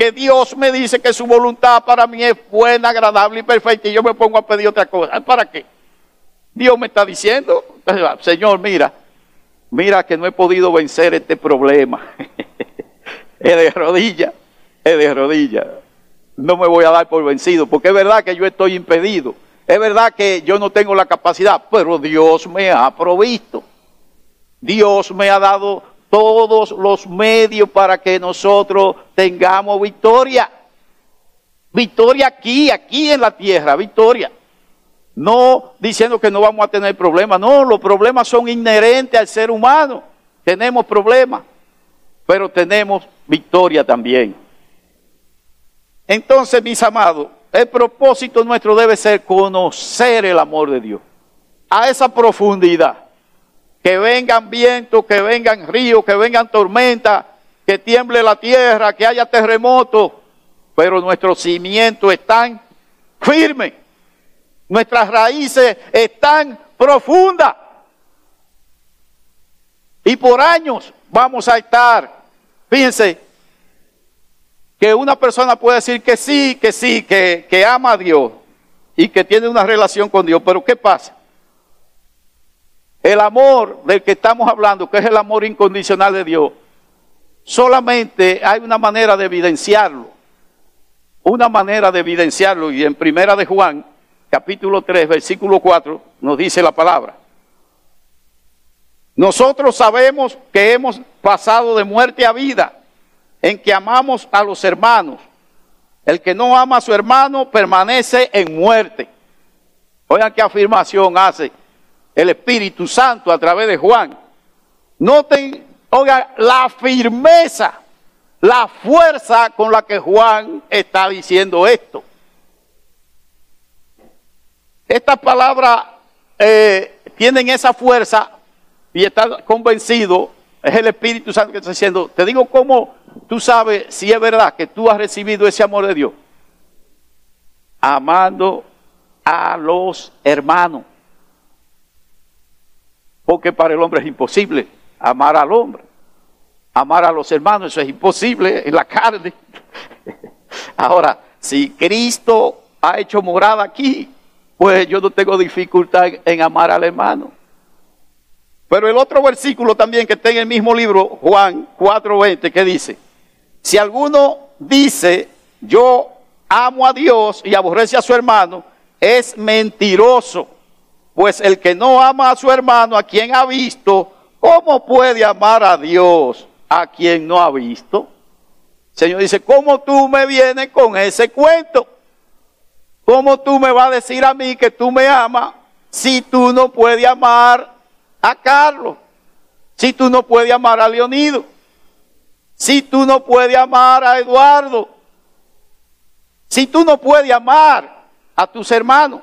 Que Dios me dice que su voluntad para mí es buena, agradable y perfecta y yo me pongo a pedir otra cosa. ¿Para qué? Dios me está diciendo, Señor, mira, mira que no he podido vencer este problema. es de rodilla, es de rodilla. No me voy a dar por vencido, porque es verdad que yo estoy impedido. Es verdad que yo no tengo la capacidad, pero Dios me ha provisto. Dios me ha dado todos los medios para que nosotros tengamos victoria. Victoria aquí, aquí en la tierra, victoria. No diciendo que no vamos a tener problemas, no, los problemas son inherentes al ser humano. Tenemos problemas, pero tenemos victoria también. Entonces, mis amados, el propósito nuestro debe ser conocer el amor de Dios a esa profundidad. Que vengan vientos, que vengan ríos, que vengan tormentas, que tiemble la tierra, que haya terremotos, pero nuestros cimientos están firmes, nuestras raíces están profundas. Y por años vamos a estar, fíjense, que una persona puede decir que sí, que sí, que, que ama a Dios y que tiene una relación con Dios, pero ¿qué pasa? El amor del que estamos hablando, que es el amor incondicional de Dios, solamente hay una manera de evidenciarlo. Una manera de evidenciarlo, y en Primera de Juan, capítulo 3, versículo 4, nos dice la palabra. Nosotros sabemos que hemos pasado de muerte a vida, en que amamos a los hermanos. El que no ama a su hermano permanece en muerte. Oigan qué afirmación hace el Espíritu Santo a través de Juan. Noten, oiga, la firmeza, la fuerza con la que Juan está diciendo esto. Estas palabras eh, tienen esa fuerza y está convencido, es el Espíritu Santo que está diciendo, te digo cómo tú sabes si es verdad que tú has recibido ese amor de Dios. Amando a los hermanos porque para el hombre es imposible amar al hombre. Amar a los hermanos, eso es imposible en la carne. Ahora, si Cristo ha hecho morada aquí, pues yo no tengo dificultad en amar al hermano. Pero el otro versículo también que está en el mismo libro, Juan 4:20, que dice, si alguno dice, yo amo a Dios y aborrece a su hermano, es mentiroso pues el que no ama a su hermano, a quien ha visto, ¿cómo puede amar a Dios a quien no ha visto? Señor dice, ¿cómo tú me vienes con ese cuento? ¿Cómo tú me vas a decir a mí que tú me amas si tú no puedes amar a Carlos? Si tú no puedes amar a Leonido? Si tú no puedes amar a Eduardo? Si tú no puedes amar a tus hermanos?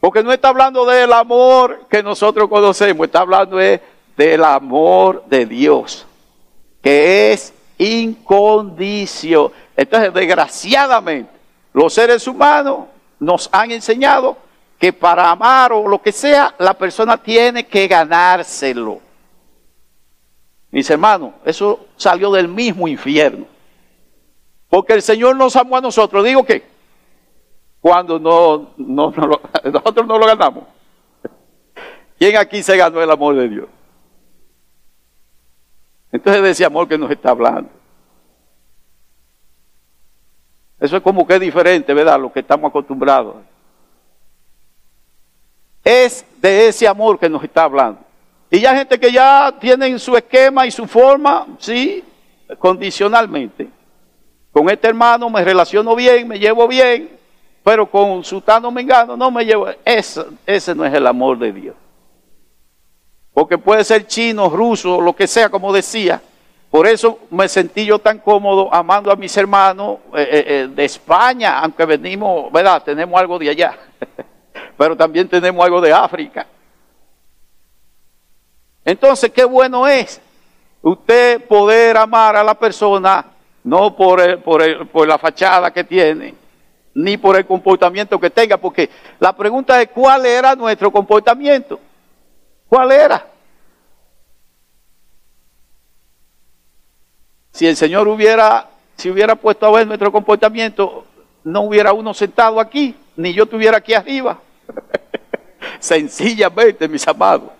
Porque no está hablando del amor que nosotros conocemos, está hablando del amor de Dios, que es incondicional. Entonces, desgraciadamente, los seres humanos nos han enseñado que para amar o lo que sea, la persona tiene que ganárselo. Mis hermanos, eso salió del mismo infierno. Porque el Señor nos amó a nosotros. Digo que cuando no, no, nosotros no lo ganamos. ¿Quién aquí se ganó el amor de Dios? Entonces de ese amor que nos está hablando. Eso es como que es diferente, ¿verdad? Lo que estamos acostumbrados. Es de ese amor que nos está hablando. Y ya gente que ya tienen su esquema y su forma, sí, condicionalmente. Con este hermano me relaciono bien, me llevo bien, pero con Sutano Mengano no me llevo. Ese, no es el amor de Dios. Porque puede ser chino, ruso, lo que sea, como decía. Por eso me sentí yo tan cómodo amando a mis hermanos eh, eh, eh, de España, aunque venimos, ¿verdad? Tenemos algo de allá, pero también tenemos algo de África. Entonces, qué bueno es usted poder amar a la persona, no por, por, por la fachada que tiene, ni por el comportamiento que tenga, porque la pregunta es cuál era nuestro comportamiento. ¿Cuál era? Si el Señor hubiera, si hubiera puesto a ver nuestro comportamiento, no hubiera uno sentado aquí, ni yo estuviera aquí arriba. Sencillamente, mis amados.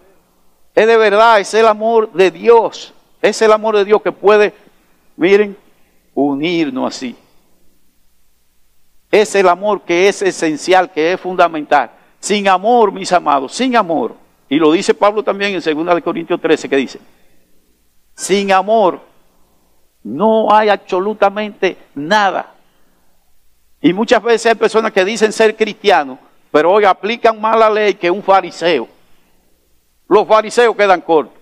Es de verdad, es el amor de Dios. Es el amor de Dios que puede, miren, unirnos así. Es el amor que es esencial, que es fundamental. Sin amor, mis amados, sin amor. Y lo dice Pablo también en 2 Corintios 13, que dice, sin amor no hay absolutamente nada. Y muchas veces hay personas que dicen ser cristianos, pero hoy aplican más la ley que un fariseo. Los fariseos quedan cortos.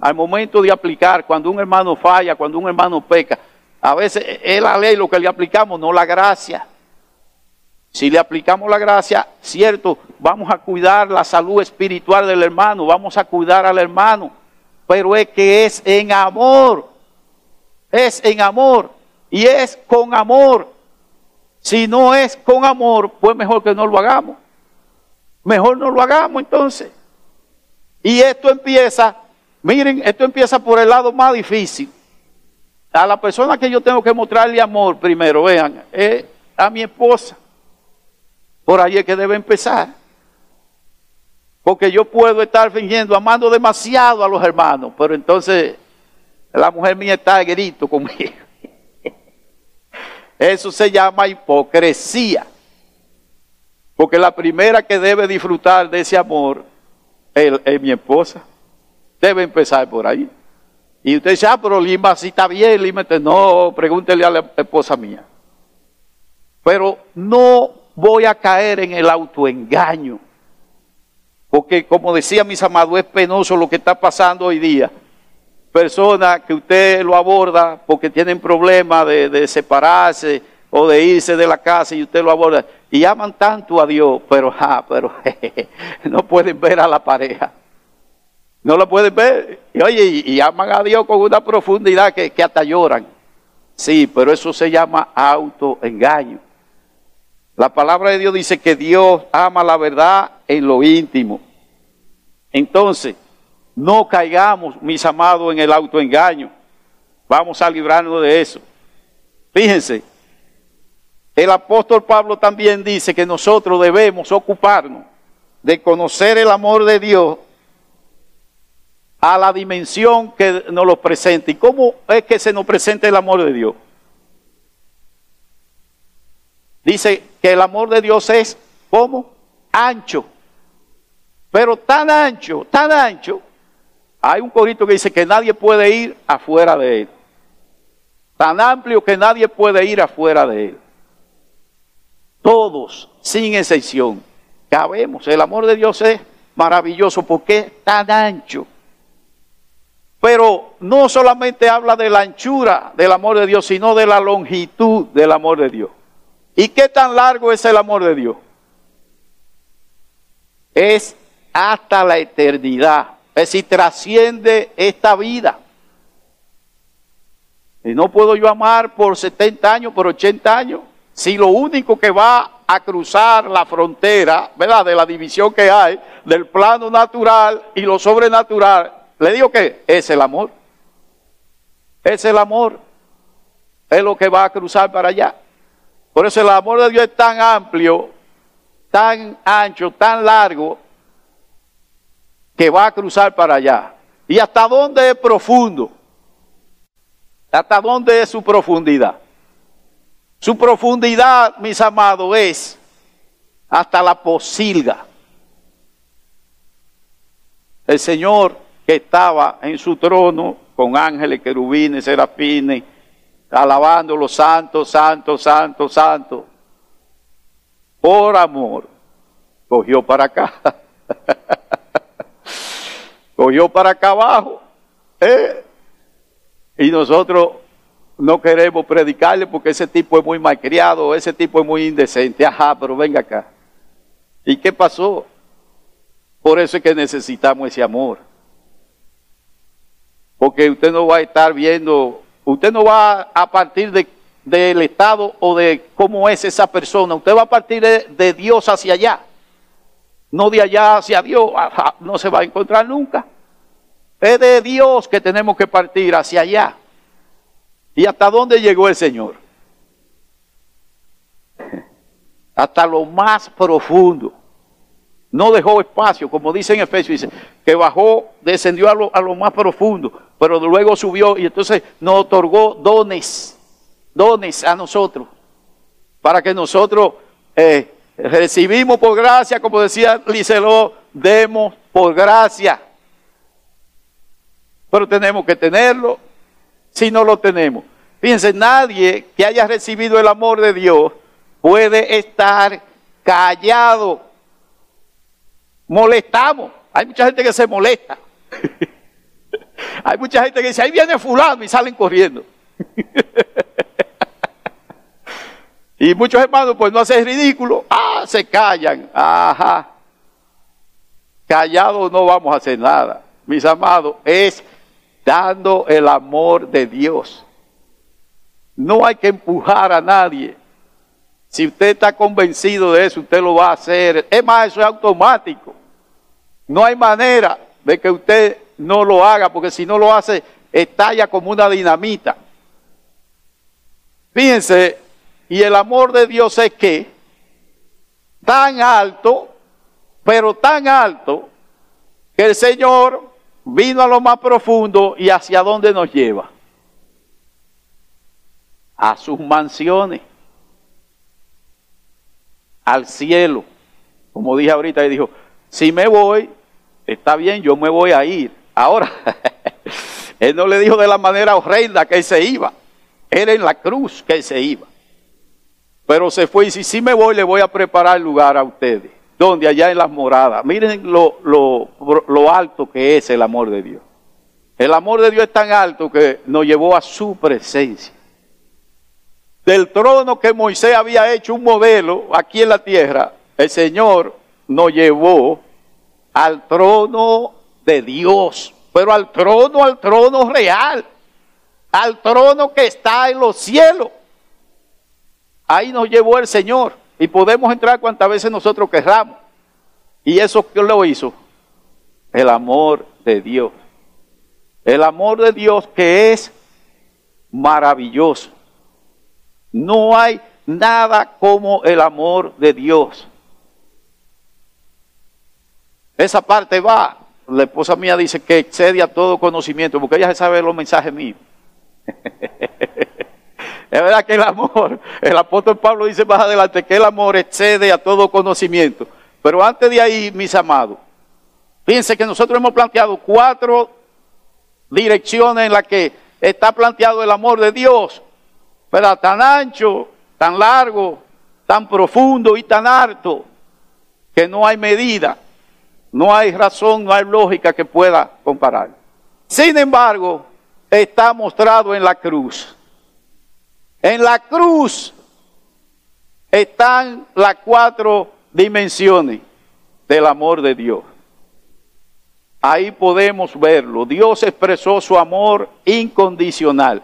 Al momento de aplicar, cuando un hermano falla, cuando un hermano peca, a veces es la ley lo que le aplicamos, no la gracia. Si le aplicamos la gracia, cierto, vamos a cuidar la salud espiritual del hermano, vamos a cuidar al hermano, pero es que es en amor, es en amor y es con amor. Si no es con amor, pues mejor que no lo hagamos. Mejor no lo hagamos entonces. Y esto empieza, miren, esto empieza por el lado más difícil. A la persona que yo tengo que mostrarle amor primero, vean, es a mi esposa. Por ahí es que debe empezar. Porque yo puedo estar fingiendo, amando demasiado a los hermanos, pero entonces la mujer mía está a grito conmigo. Eso se llama hipocresía. Porque la primera que debe disfrutar de ese amor es, mi esposa. Debe empezar por ahí. Y usted dice, ah, pero Lima si está bien, Lima, no, pregúntele a la esposa mía. Pero no voy a caer en el autoengaño. Porque como decía mis amados, es penoso lo que está pasando hoy día. Personas que usted lo aborda porque tienen problemas de, separarse o de irse de la casa y usted lo aborda. Y aman tanto a Dios, pero, ah, pero no pueden ver a la pareja. No lo pueden ver. Y oye, y, aman a Dios con una profundidad que, que hasta lloran. Sí, pero eso se llama autoengaño. La palabra de Dios dice que Dios ama la verdad en lo íntimo. Entonces, no caigamos, mis amados, en el autoengaño. Vamos a librarnos de eso. Fíjense, el apóstol Pablo también dice que nosotros debemos ocuparnos de conocer el amor de Dios a la dimensión que nos lo presenta. ¿Y cómo es que se nos presenta el amor de Dios? Dice que el amor de Dios es como ancho, pero tan ancho, tan ancho. Hay un corito que dice que nadie puede ir afuera de él. Tan amplio que nadie puede ir afuera de él. Todos, sin excepción, cabemos. El amor de Dios es maravilloso porque es tan ancho. Pero no solamente habla de la anchura del amor de Dios, sino de la longitud del amor de Dios. ¿Y qué tan largo es el amor de Dios? Es hasta la eternidad. Es decir, trasciende esta vida. Y no puedo yo amar por 70 años, por 80 años, si lo único que va a cruzar la frontera, ¿verdad? De la división que hay del plano natural y lo sobrenatural, le digo que es el amor. Es el amor. Es lo que va a cruzar para allá. Por eso el amor de Dios es tan amplio, tan ancho, tan largo, que va a cruzar para allá. ¿Y hasta dónde es profundo? ¿Hasta dónde es su profundidad? Su profundidad, mis amados, es hasta la posilga. El Señor que estaba en su trono con ángeles, querubines, serafines, alabando los santos, santos, santos, santos. Por amor, cogió para acá. cogió para acá abajo. ¿eh? Y nosotros no queremos predicarle porque ese tipo es muy malcriado, ese tipo es muy indecente. Ajá, pero venga acá. ¿Y qué pasó? Por eso es que necesitamos ese amor. Porque usted no va a estar viendo Usted no va a partir de, del estado o de cómo es esa persona. Usted va a partir de, de Dios hacia allá. No de allá hacia Dios. No se va a encontrar nunca. Es de Dios que tenemos que partir hacia allá. ¿Y hasta dónde llegó el Señor? Hasta lo más profundo. No dejó espacio, como dice en Efesios, dice, que bajó, descendió a lo, a lo más profundo, pero luego subió y entonces nos otorgó dones, dones a nosotros, para que nosotros eh, recibimos por gracia, como decía Liceló, demos por gracia. Pero tenemos que tenerlo si no lo tenemos. Fíjense, nadie que haya recibido el amor de Dios puede estar callado molestamos. Hay mucha gente que se molesta. Hay mucha gente que dice, ahí viene fulano y salen corriendo. y muchos hermanos, pues no hacen ridículo, ah, se callan, ajá. Callados no vamos a hacer nada. Mis amados, es dando el amor de Dios. No hay que empujar a nadie. Si usted está convencido de eso, usted lo va a hacer. Es más, eso es automático. No hay manera de que usted no lo haga, porque si no lo hace, estalla como una dinamita. Fíjense, y el amor de Dios es que tan alto, pero tan alto, que el Señor vino a lo más profundo y hacia dónde nos lleva. A sus mansiones, al cielo. Como dije ahorita, y dijo, si me voy, está bien, yo me voy a ir. Ahora, él no le dijo de la manera horrenda que él se iba. Era en la cruz que él se iba. Pero se fue y si sí me voy, le voy a preparar lugar a ustedes. Donde allá en las moradas. Miren lo, lo, lo alto que es el amor de Dios. El amor de Dios es tan alto que nos llevó a su presencia. Del trono que Moisés había hecho un modelo aquí en la tierra, el Señor nos llevó al trono de Dios, pero al trono, al trono real, al trono que está en los cielos. Ahí nos llevó el Señor y podemos entrar cuantas veces nosotros querramos. ¿Y eso qué lo hizo? El amor de Dios. El amor de Dios que es maravilloso. No hay nada como el amor de Dios. Esa parte va. La esposa mía dice que excede a todo conocimiento, porque ella sabe los mensajes míos. es verdad que el amor, el apóstol Pablo dice más adelante que el amor excede a todo conocimiento. Pero antes de ahí, mis amados, fíjense que nosotros hemos planteado cuatro direcciones en las que está planteado el amor de Dios, ¿verdad? Tan ancho, tan largo, tan profundo y tan alto, que no hay medida. No hay razón, no hay lógica que pueda comparar. Sin embargo, está mostrado en la cruz. En la cruz están las cuatro dimensiones del amor de Dios. Ahí podemos verlo. Dios expresó su amor incondicional.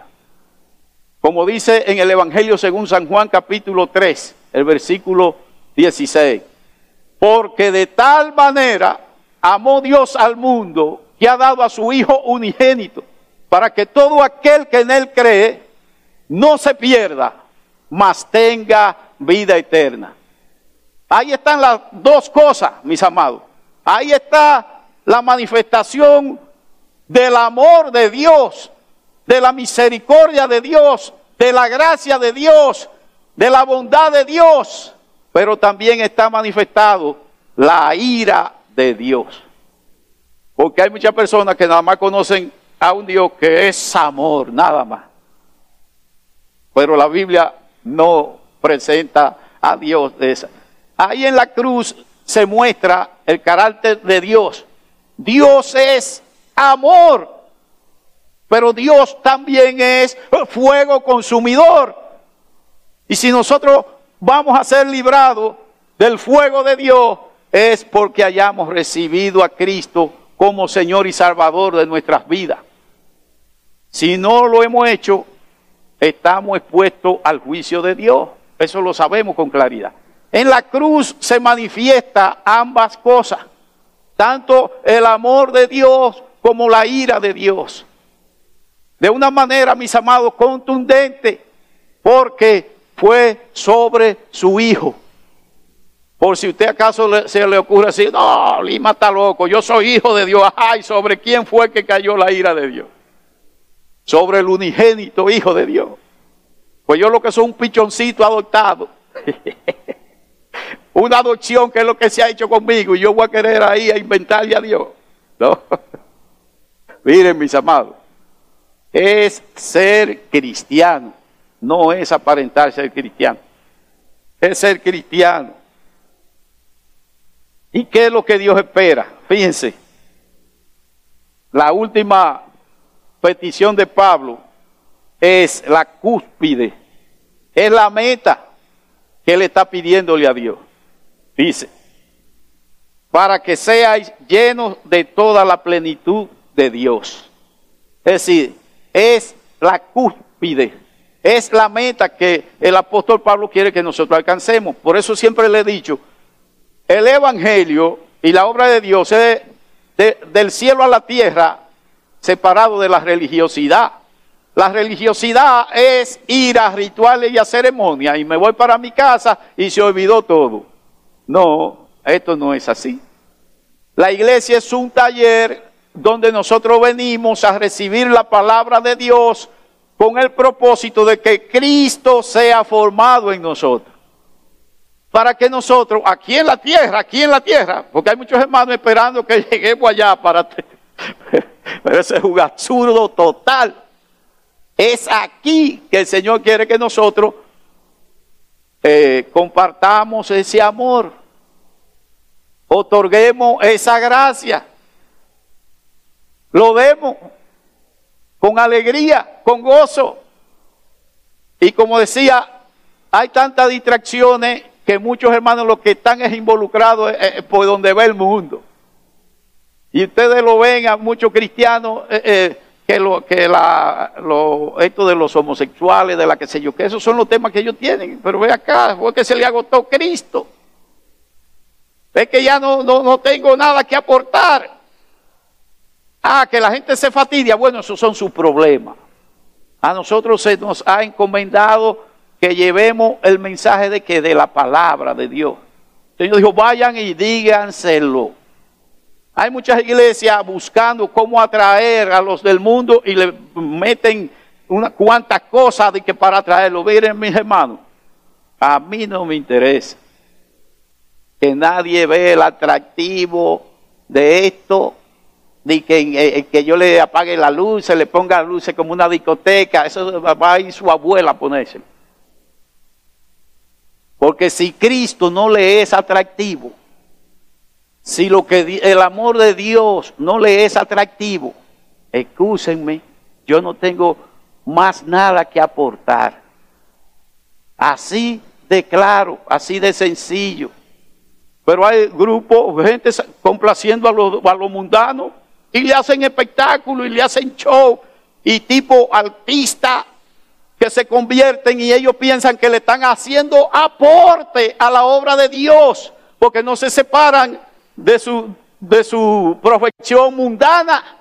Como dice en el Evangelio según San Juan capítulo 3, el versículo 16 porque de tal manera amó Dios al mundo que ha dado a su Hijo unigénito, para que todo aquel que en Él cree no se pierda, mas tenga vida eterna. Ahí están las dos cosas, mis amados. Ahí está la manifestación del amor de Dios, de la misericordia de Dios, de la gracia de Dios, de la bondad de Dios pero también está manifestado la ira de Dios. Porque hay muchas personas que nada más conocen a un Dios que es amor, nada más. Pero la Biblia no presenta a Dios de esa. Ahí en la cruz se muestra el carácter de Dios. Dios es amor, pero Dios también es fuego consumidor. Y si nosotros vamos a ser librados del fuego de Dios es porque hayamos recibido a Cristo como Señor y Salvador de nuestras vidas. Si no lo hemos hecho, estamos expuestos al juicio de Dios. Eso lo sabemos con claridad. En la cruz se manifiesta ambas cosas, tanto el amor de Dios como la ira de Dios. De una manera, mis amados, contundente, porque fue sobre su hijo. Por si usted acaso se le ocurre decir, no, Lima está loco, yo soy hijo de Dios. Ay, ¿sobre quién fue que cayó la ira de Dios? Sobre el unigénito hijo de Dios. Pues yo lo que soy un pichoncito adoptado. Una adopción que es lo que se ha hecho conmigo y yo voy a querer ahí a inventarle a Dios. No. Miren, mis amados, es ser cristiano, no es aparentar ser cristiano. Es ser cristiano. ¿Y qué es lo que Dios espera? Fíjense, la última petición de Pablo es la cúspide, es la meta que él está pidiéndole a Dios. Dice, para que seáis llenos de toda la plenitud de Dios. Es decir, es la cúspide, es la meta que el apóstol Pablo quiere que nosotros alcancemos. Por eso siempre le he dicho, el Evangelio y la obra de Dios es del cielo a la tierra separado de la religiosidad. La religiosidad es ir a rituales y a ceremonias y me voy para mi casa y se olvidó todo. No, esto no es así. La iglesia es un taller donde nosotros venimos a recibir la palabra de Dios con el propósito de que Cristo sea formado en nosotros. Para que nosotros, aquí en la tierra, aquí en la tierra, porque hay muchos hermanos esperando que lleguemos allá para... Pero ese es un absurdo total. Es aquí que el Señor quiere que nosotros eh, compartamos ese amor, otorguemos esa gracia, lo demos con alegría, con gozo. Y como decía, hay tantas distracciones que muchos hermanos lo que están es involucrados eh, eh, por donde ve el mundo. Y ustedes lo ven a muchos cristianos que lo que la esto de los homosexuales, de la que sé yo, que esos son los temas que ellos tienen. Pero ve acá, fue que se le agotó Cristo. Ve que ya no, no, no tengo nada que aportar. Ah, que la gente se fatidia. Bueno, esos son sus problemas. A nosotros se nos ha encomendado que llevemos el mensaje de que de la palabra de Dios. El Señor dijo, vayan y díganselo. Hay muchas iglesias buscando cómo atraer a los del mundo y le meten unas cuantas cosas de que para atraerlo. Miren, mis hermanos, a mí no me interesa que nadie vea el atractivo de esto, ni que, eh, que yo le apague la luz, se le ponga luces como una discoteca. Eso va a ir su abuela a ponerse. Porque si Cristo no le es atractivo, si lo que el amor de Dios no le es atractivo, excúsenme, yo no tengo más nada que aportar. Así de claro, así de sencillo. Pero hay grupos, gente complaciendo a los, a los mundanos y le hacen espectáculo y le hacen show y tipo artista que se convierten y ellos piensan que le están haciendo aporte a la obra de Dios porque no se separan de su, de su profesión mundana.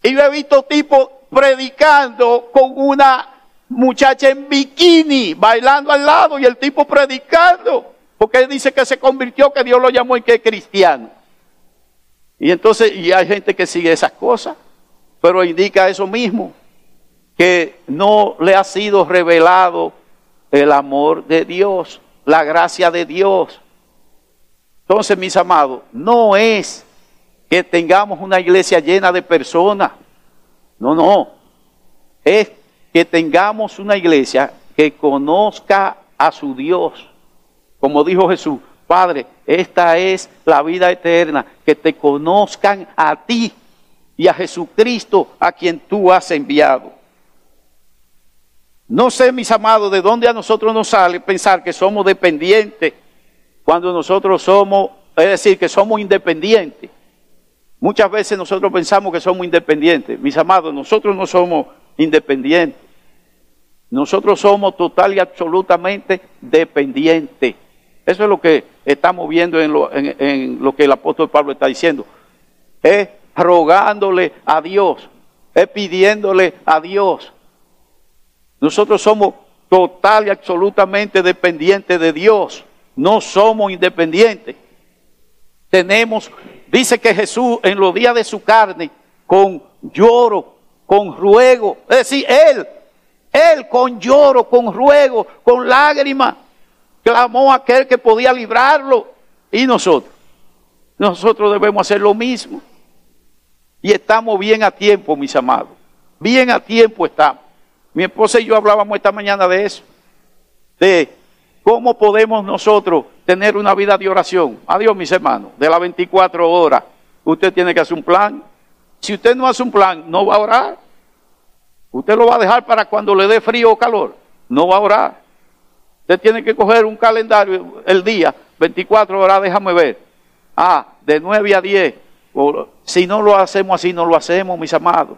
Y yo he visto tipos predicando con una muchacha en bikini, bailando al lado y el tipo predicando, porque él dice que se convirtió, que Dios lo llamó y que es cristiano. Y entonces, y hay gente que sigue esas cosas, pero indica eso mismo, que no le ha sido revelado el amor de Dios, la gracia de Dios. Entonces, mis amados, no es que tengamos una iglesia llena de personas. No, no. Es que tengamos una iglesia que conozca a su Dios. Como dijo Jesús, Padre, esta es la vida eterna, que te conozcan a ti y a Jesucristo a quien tú has enviado. No sé, mis amados, de dónde a nosotros nos sale pensar que somos dependientes cuando nosotros somos, es decir, que somos independientes. Muchas veces nosotros pensamos que somos independientes. Mis amados, nosotros no somos independientes. Nosotros somos total y absolutamente dependientes. Eso es lo que estamos viendo en lo, que el apóstol Pablo está diciendo. Es rogándole a Dios, es pidiéndole a Dios. Nosotros somos total y absolutamente dependientes de Dios. No somos independientes. Tenemos, dice que Jesús en los días de su carne, con lloro, con ruego, es decir, Él, Él con lloro, con ruego, con lágrimas, clamó a aquel que podía librarlo. Y nosotros, nosotros debemos hacer lo mismo. Y estamos bien a tiempo, mis amados. Bien a tiempo estamos. Mi esposa y yo hablábamos esta mañana de eso. De cómo podemos nosotros tener una vida de oración. Adiós, mis hermanos. De las 24 horas. Usted tiene que hacer un plan. Si usted no hace un plan, no va a orar. Usted lo va a dejar para cuando le dé frío o calor. No va a orar. Usted tiene que coger un calendario el día, 24 horas, déjame ver. Ah, de 9 a 10 si no lo hacemos así, no lo hacemos, mis amados.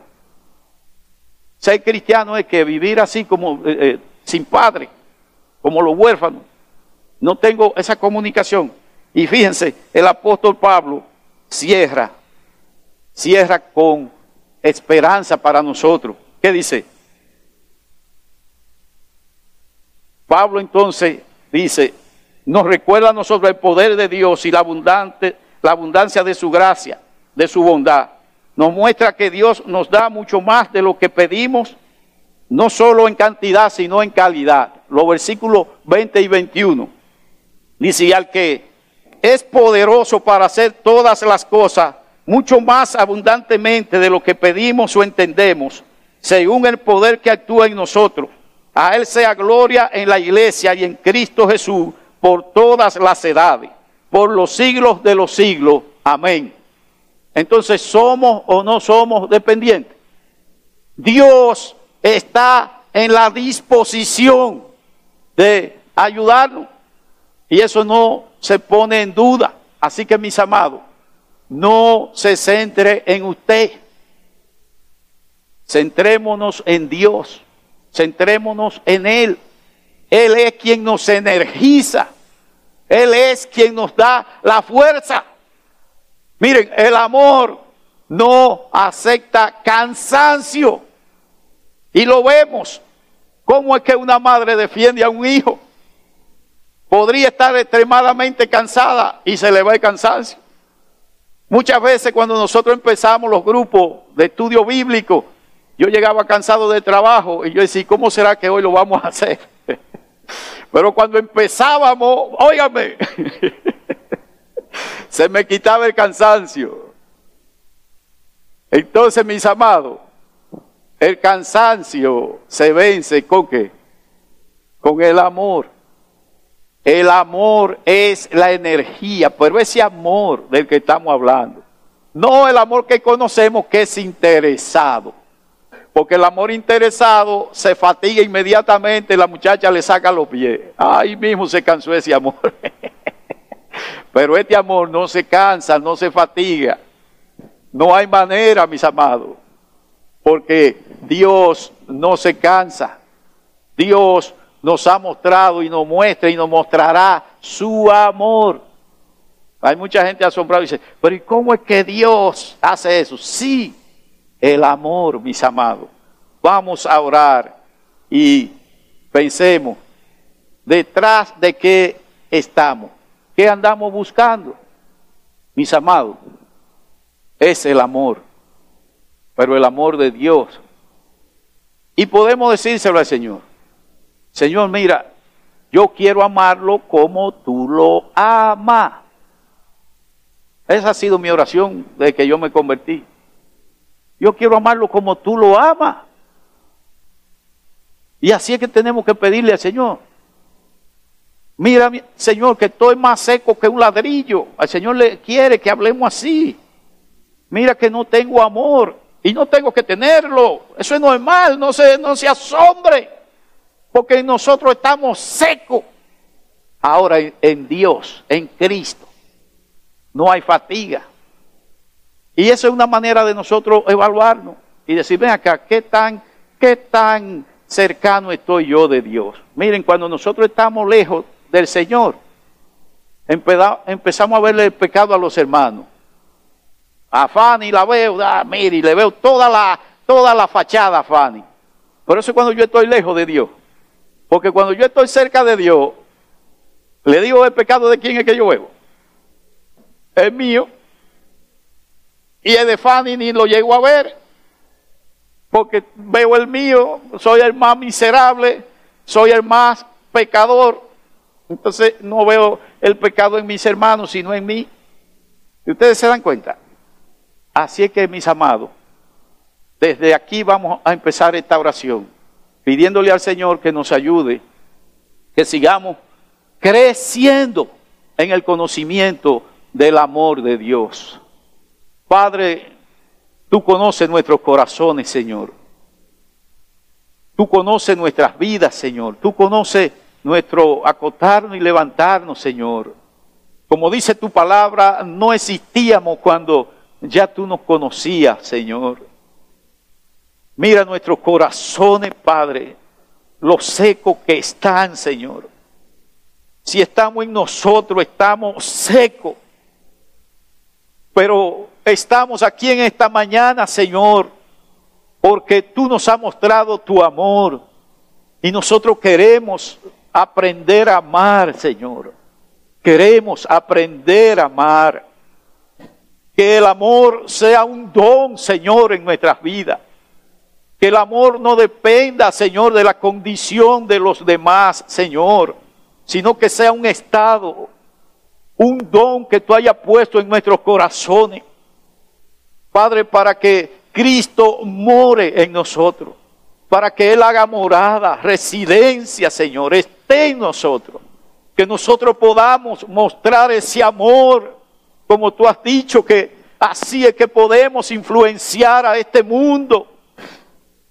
Ser cristiano es que vivir así como eh, eh, sin padre, como los huérfanos. No tengo esa comunicación. Y fíjense, el apóstol Pablo cierra, cierra con esperanza para nosotros. ¿Qué dice? Pablo entonces dice, nos recuerda a nosotros el poder de Dios y la, abundante, la abundancia de su gracia de su bondad. Nos muestra que Dios nos da mucho más de lo que pedimos, no solo en cantidad, sino en calidad. Los versículos 20 y 21. Dice, al que es poderoso para hacer todas las cosas, mucho más abundantemente de lo que pedimos o entendemos, según el poder que actúa en nosotros. A Él sea gloria en la iglesia y en Cristo Jesús por todas las edades, por los siglos de los siglos. Amén. Entonces, ¿somos o no somos dependientes? Dios está en la disposición de ayudarnos y eso no se pone en duda. Así que mis amados, no se centre en usted. Centrémonos en Dios. Centrémonos en Él. Él es quien nos energiza. Él es quien nos da la fuerza. Miren, el amor no acepta cansancio. Y lo vemos. ¿Cómo es que una madre defiende a un hijo? Podría estar extremadamente cansada y se le va el cansancio. Muchas veces cuando nosotros empezamos los grupos de estudio bíblico, yo llegaba cansado de trabajo y yo decía, ¿cómo será que hoy lo vamos a hacer? Pero cuando empezábamos, óigame, se me quitaba el cansancio. Entonces, mis amados, el cansancio se vence con qué? Con el amor. El amor es la energía, pero ese amor del que estamos hablando, no el amor que conocemos que es interesado. Porque el amor interesado se fatiga inmediatamente, la muchacha le saca los pies. Ahí mismo se cansó ese amor. Pero este amor no se cansa, no se fatiga. No hay manera, mis amados, porque Dios no se cansa. Dios nos ha mostrado y nos muestra y nos mostrará su amor. Hay mucha gente asombrada y dice, pero ¿y cómo es que Dios hace eso? Sí, el amor, mis amados. Vamos a orar y pensemos, detrás de qué estamos. ¿Qué andamos buscando? Mis amados, es el amor, pero el amor de Dios. Y podemos decírselo al Señor. Señor, mira, yo quiero amarlo como tú lo amas. Esa ha sido mi oración desde que yo me convertí. Yo quiero amarlo como tú lo amas. Y así es que tenemos que pedirle al Señor. Mira, Señor, que estoy más seco que un ladrillo. Al Señor le quiere que hablemos así. Mira que no tengo amor y no tengo que tenerlo. Eso es normal, no se, no se asombre. Porque nosotros estamos secos. Ahora en Dios, en Cristo, no hay fatiga. Y esa es una manera de nosotros evaluarnos y decir, ven acá, ¿qué tan, qué tan cercano estoy yo de Dios. Miren, cuando nosotros estamos lejos del Señor, empezamos a verle el pecado a los hermanos. A Fanny la veo, ah, mire, le veo toda la, toda la fachada a Fanny. Por eso es cuando yo estoy lejos de Dios. Porque cuando yo estoy cerca de Dios, le digo el pecado de quién es que yo veo. Es mío. Y el de Fanny ni lo llego a ver. Porque veo el mío, soy el más miserable, soy el más pecador. Entonces no veo el pecado en mis hermanos, sino en mí. ¿Y ustedes se dan cuenta? Así es que, mis amados, desde aquí vamos a empezar esta oración, pidiéndole al Señor que nos ayude, que sigamos creciendo en el conocimiento del amor de Dios. Padre, tú conoces nuestros corazones, Señor. Tú conoces nuestras vidas, Señor. Tú conoces nuestro acotarnos y levantarnos, Señor. Como dice tu palabra, no existíamos cuando ya tú nos conocías, Señor. Mira nuestros corazones, Padre, lo secos que están, Señor. Si estamos en nosotros, estamos secos. Pero estamos aquí en esta mañana, Señor, porque tú nos has mostrado tu amor y nosotros queremos aprender a amar, Señor. Queremos aprender a amar. Que el amor sea un don, Señor, en nuestras vidas. Que el amor no dependa, Señor, de la condición de los demás, Señor, sino que sea un estado, un don que tú hayas puesto en nuestros corazones. Padre, para que Cristo more en nosotros, para que Él haga morada, residencia, Señor, esté en nosotros. Que nosotros podamos mostrar ese amor como tú has dicho que así es que podemos influenciar a este mundo.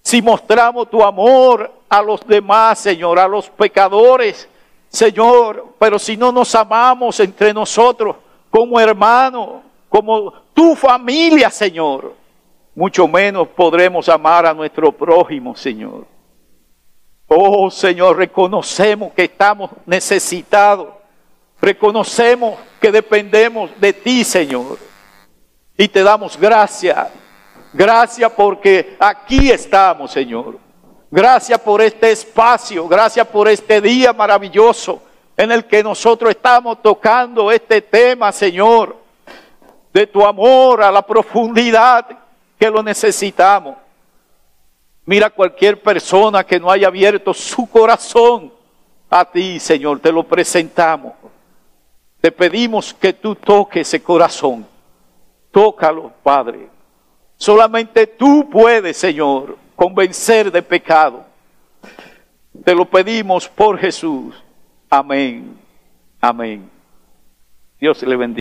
Si mostramos tu amor a los demás, Señor, a los pecadores, Señor, pero si no nos amamos entre nosotros como hermanos, como tu familia, Señor, mucho menos podremos amar a nuestro prójimo, Señor. Oh Señor, reconocemos que estamos necesitados Reconocemos que dependemos de ti, Señor. Y te damos gracias. Gracias porque aquí estamos, Señor. Gracias por este espacio. Gracias por este día maravilloso en el que nosotros estamos tocando este tema, Señor. De tu amor a la profundidad que lo necesitamos. Mira cualquier persona que no haya abierto su corazón a ti, Señor, te lo presentamos. Te pedimos que tú toques ese corazón. Tócalo, Padre. Solamente tú puedes, Señor, convencer de pecado. Te lo pedimos por Jesús. Amén. Amén. Dios le bendiga.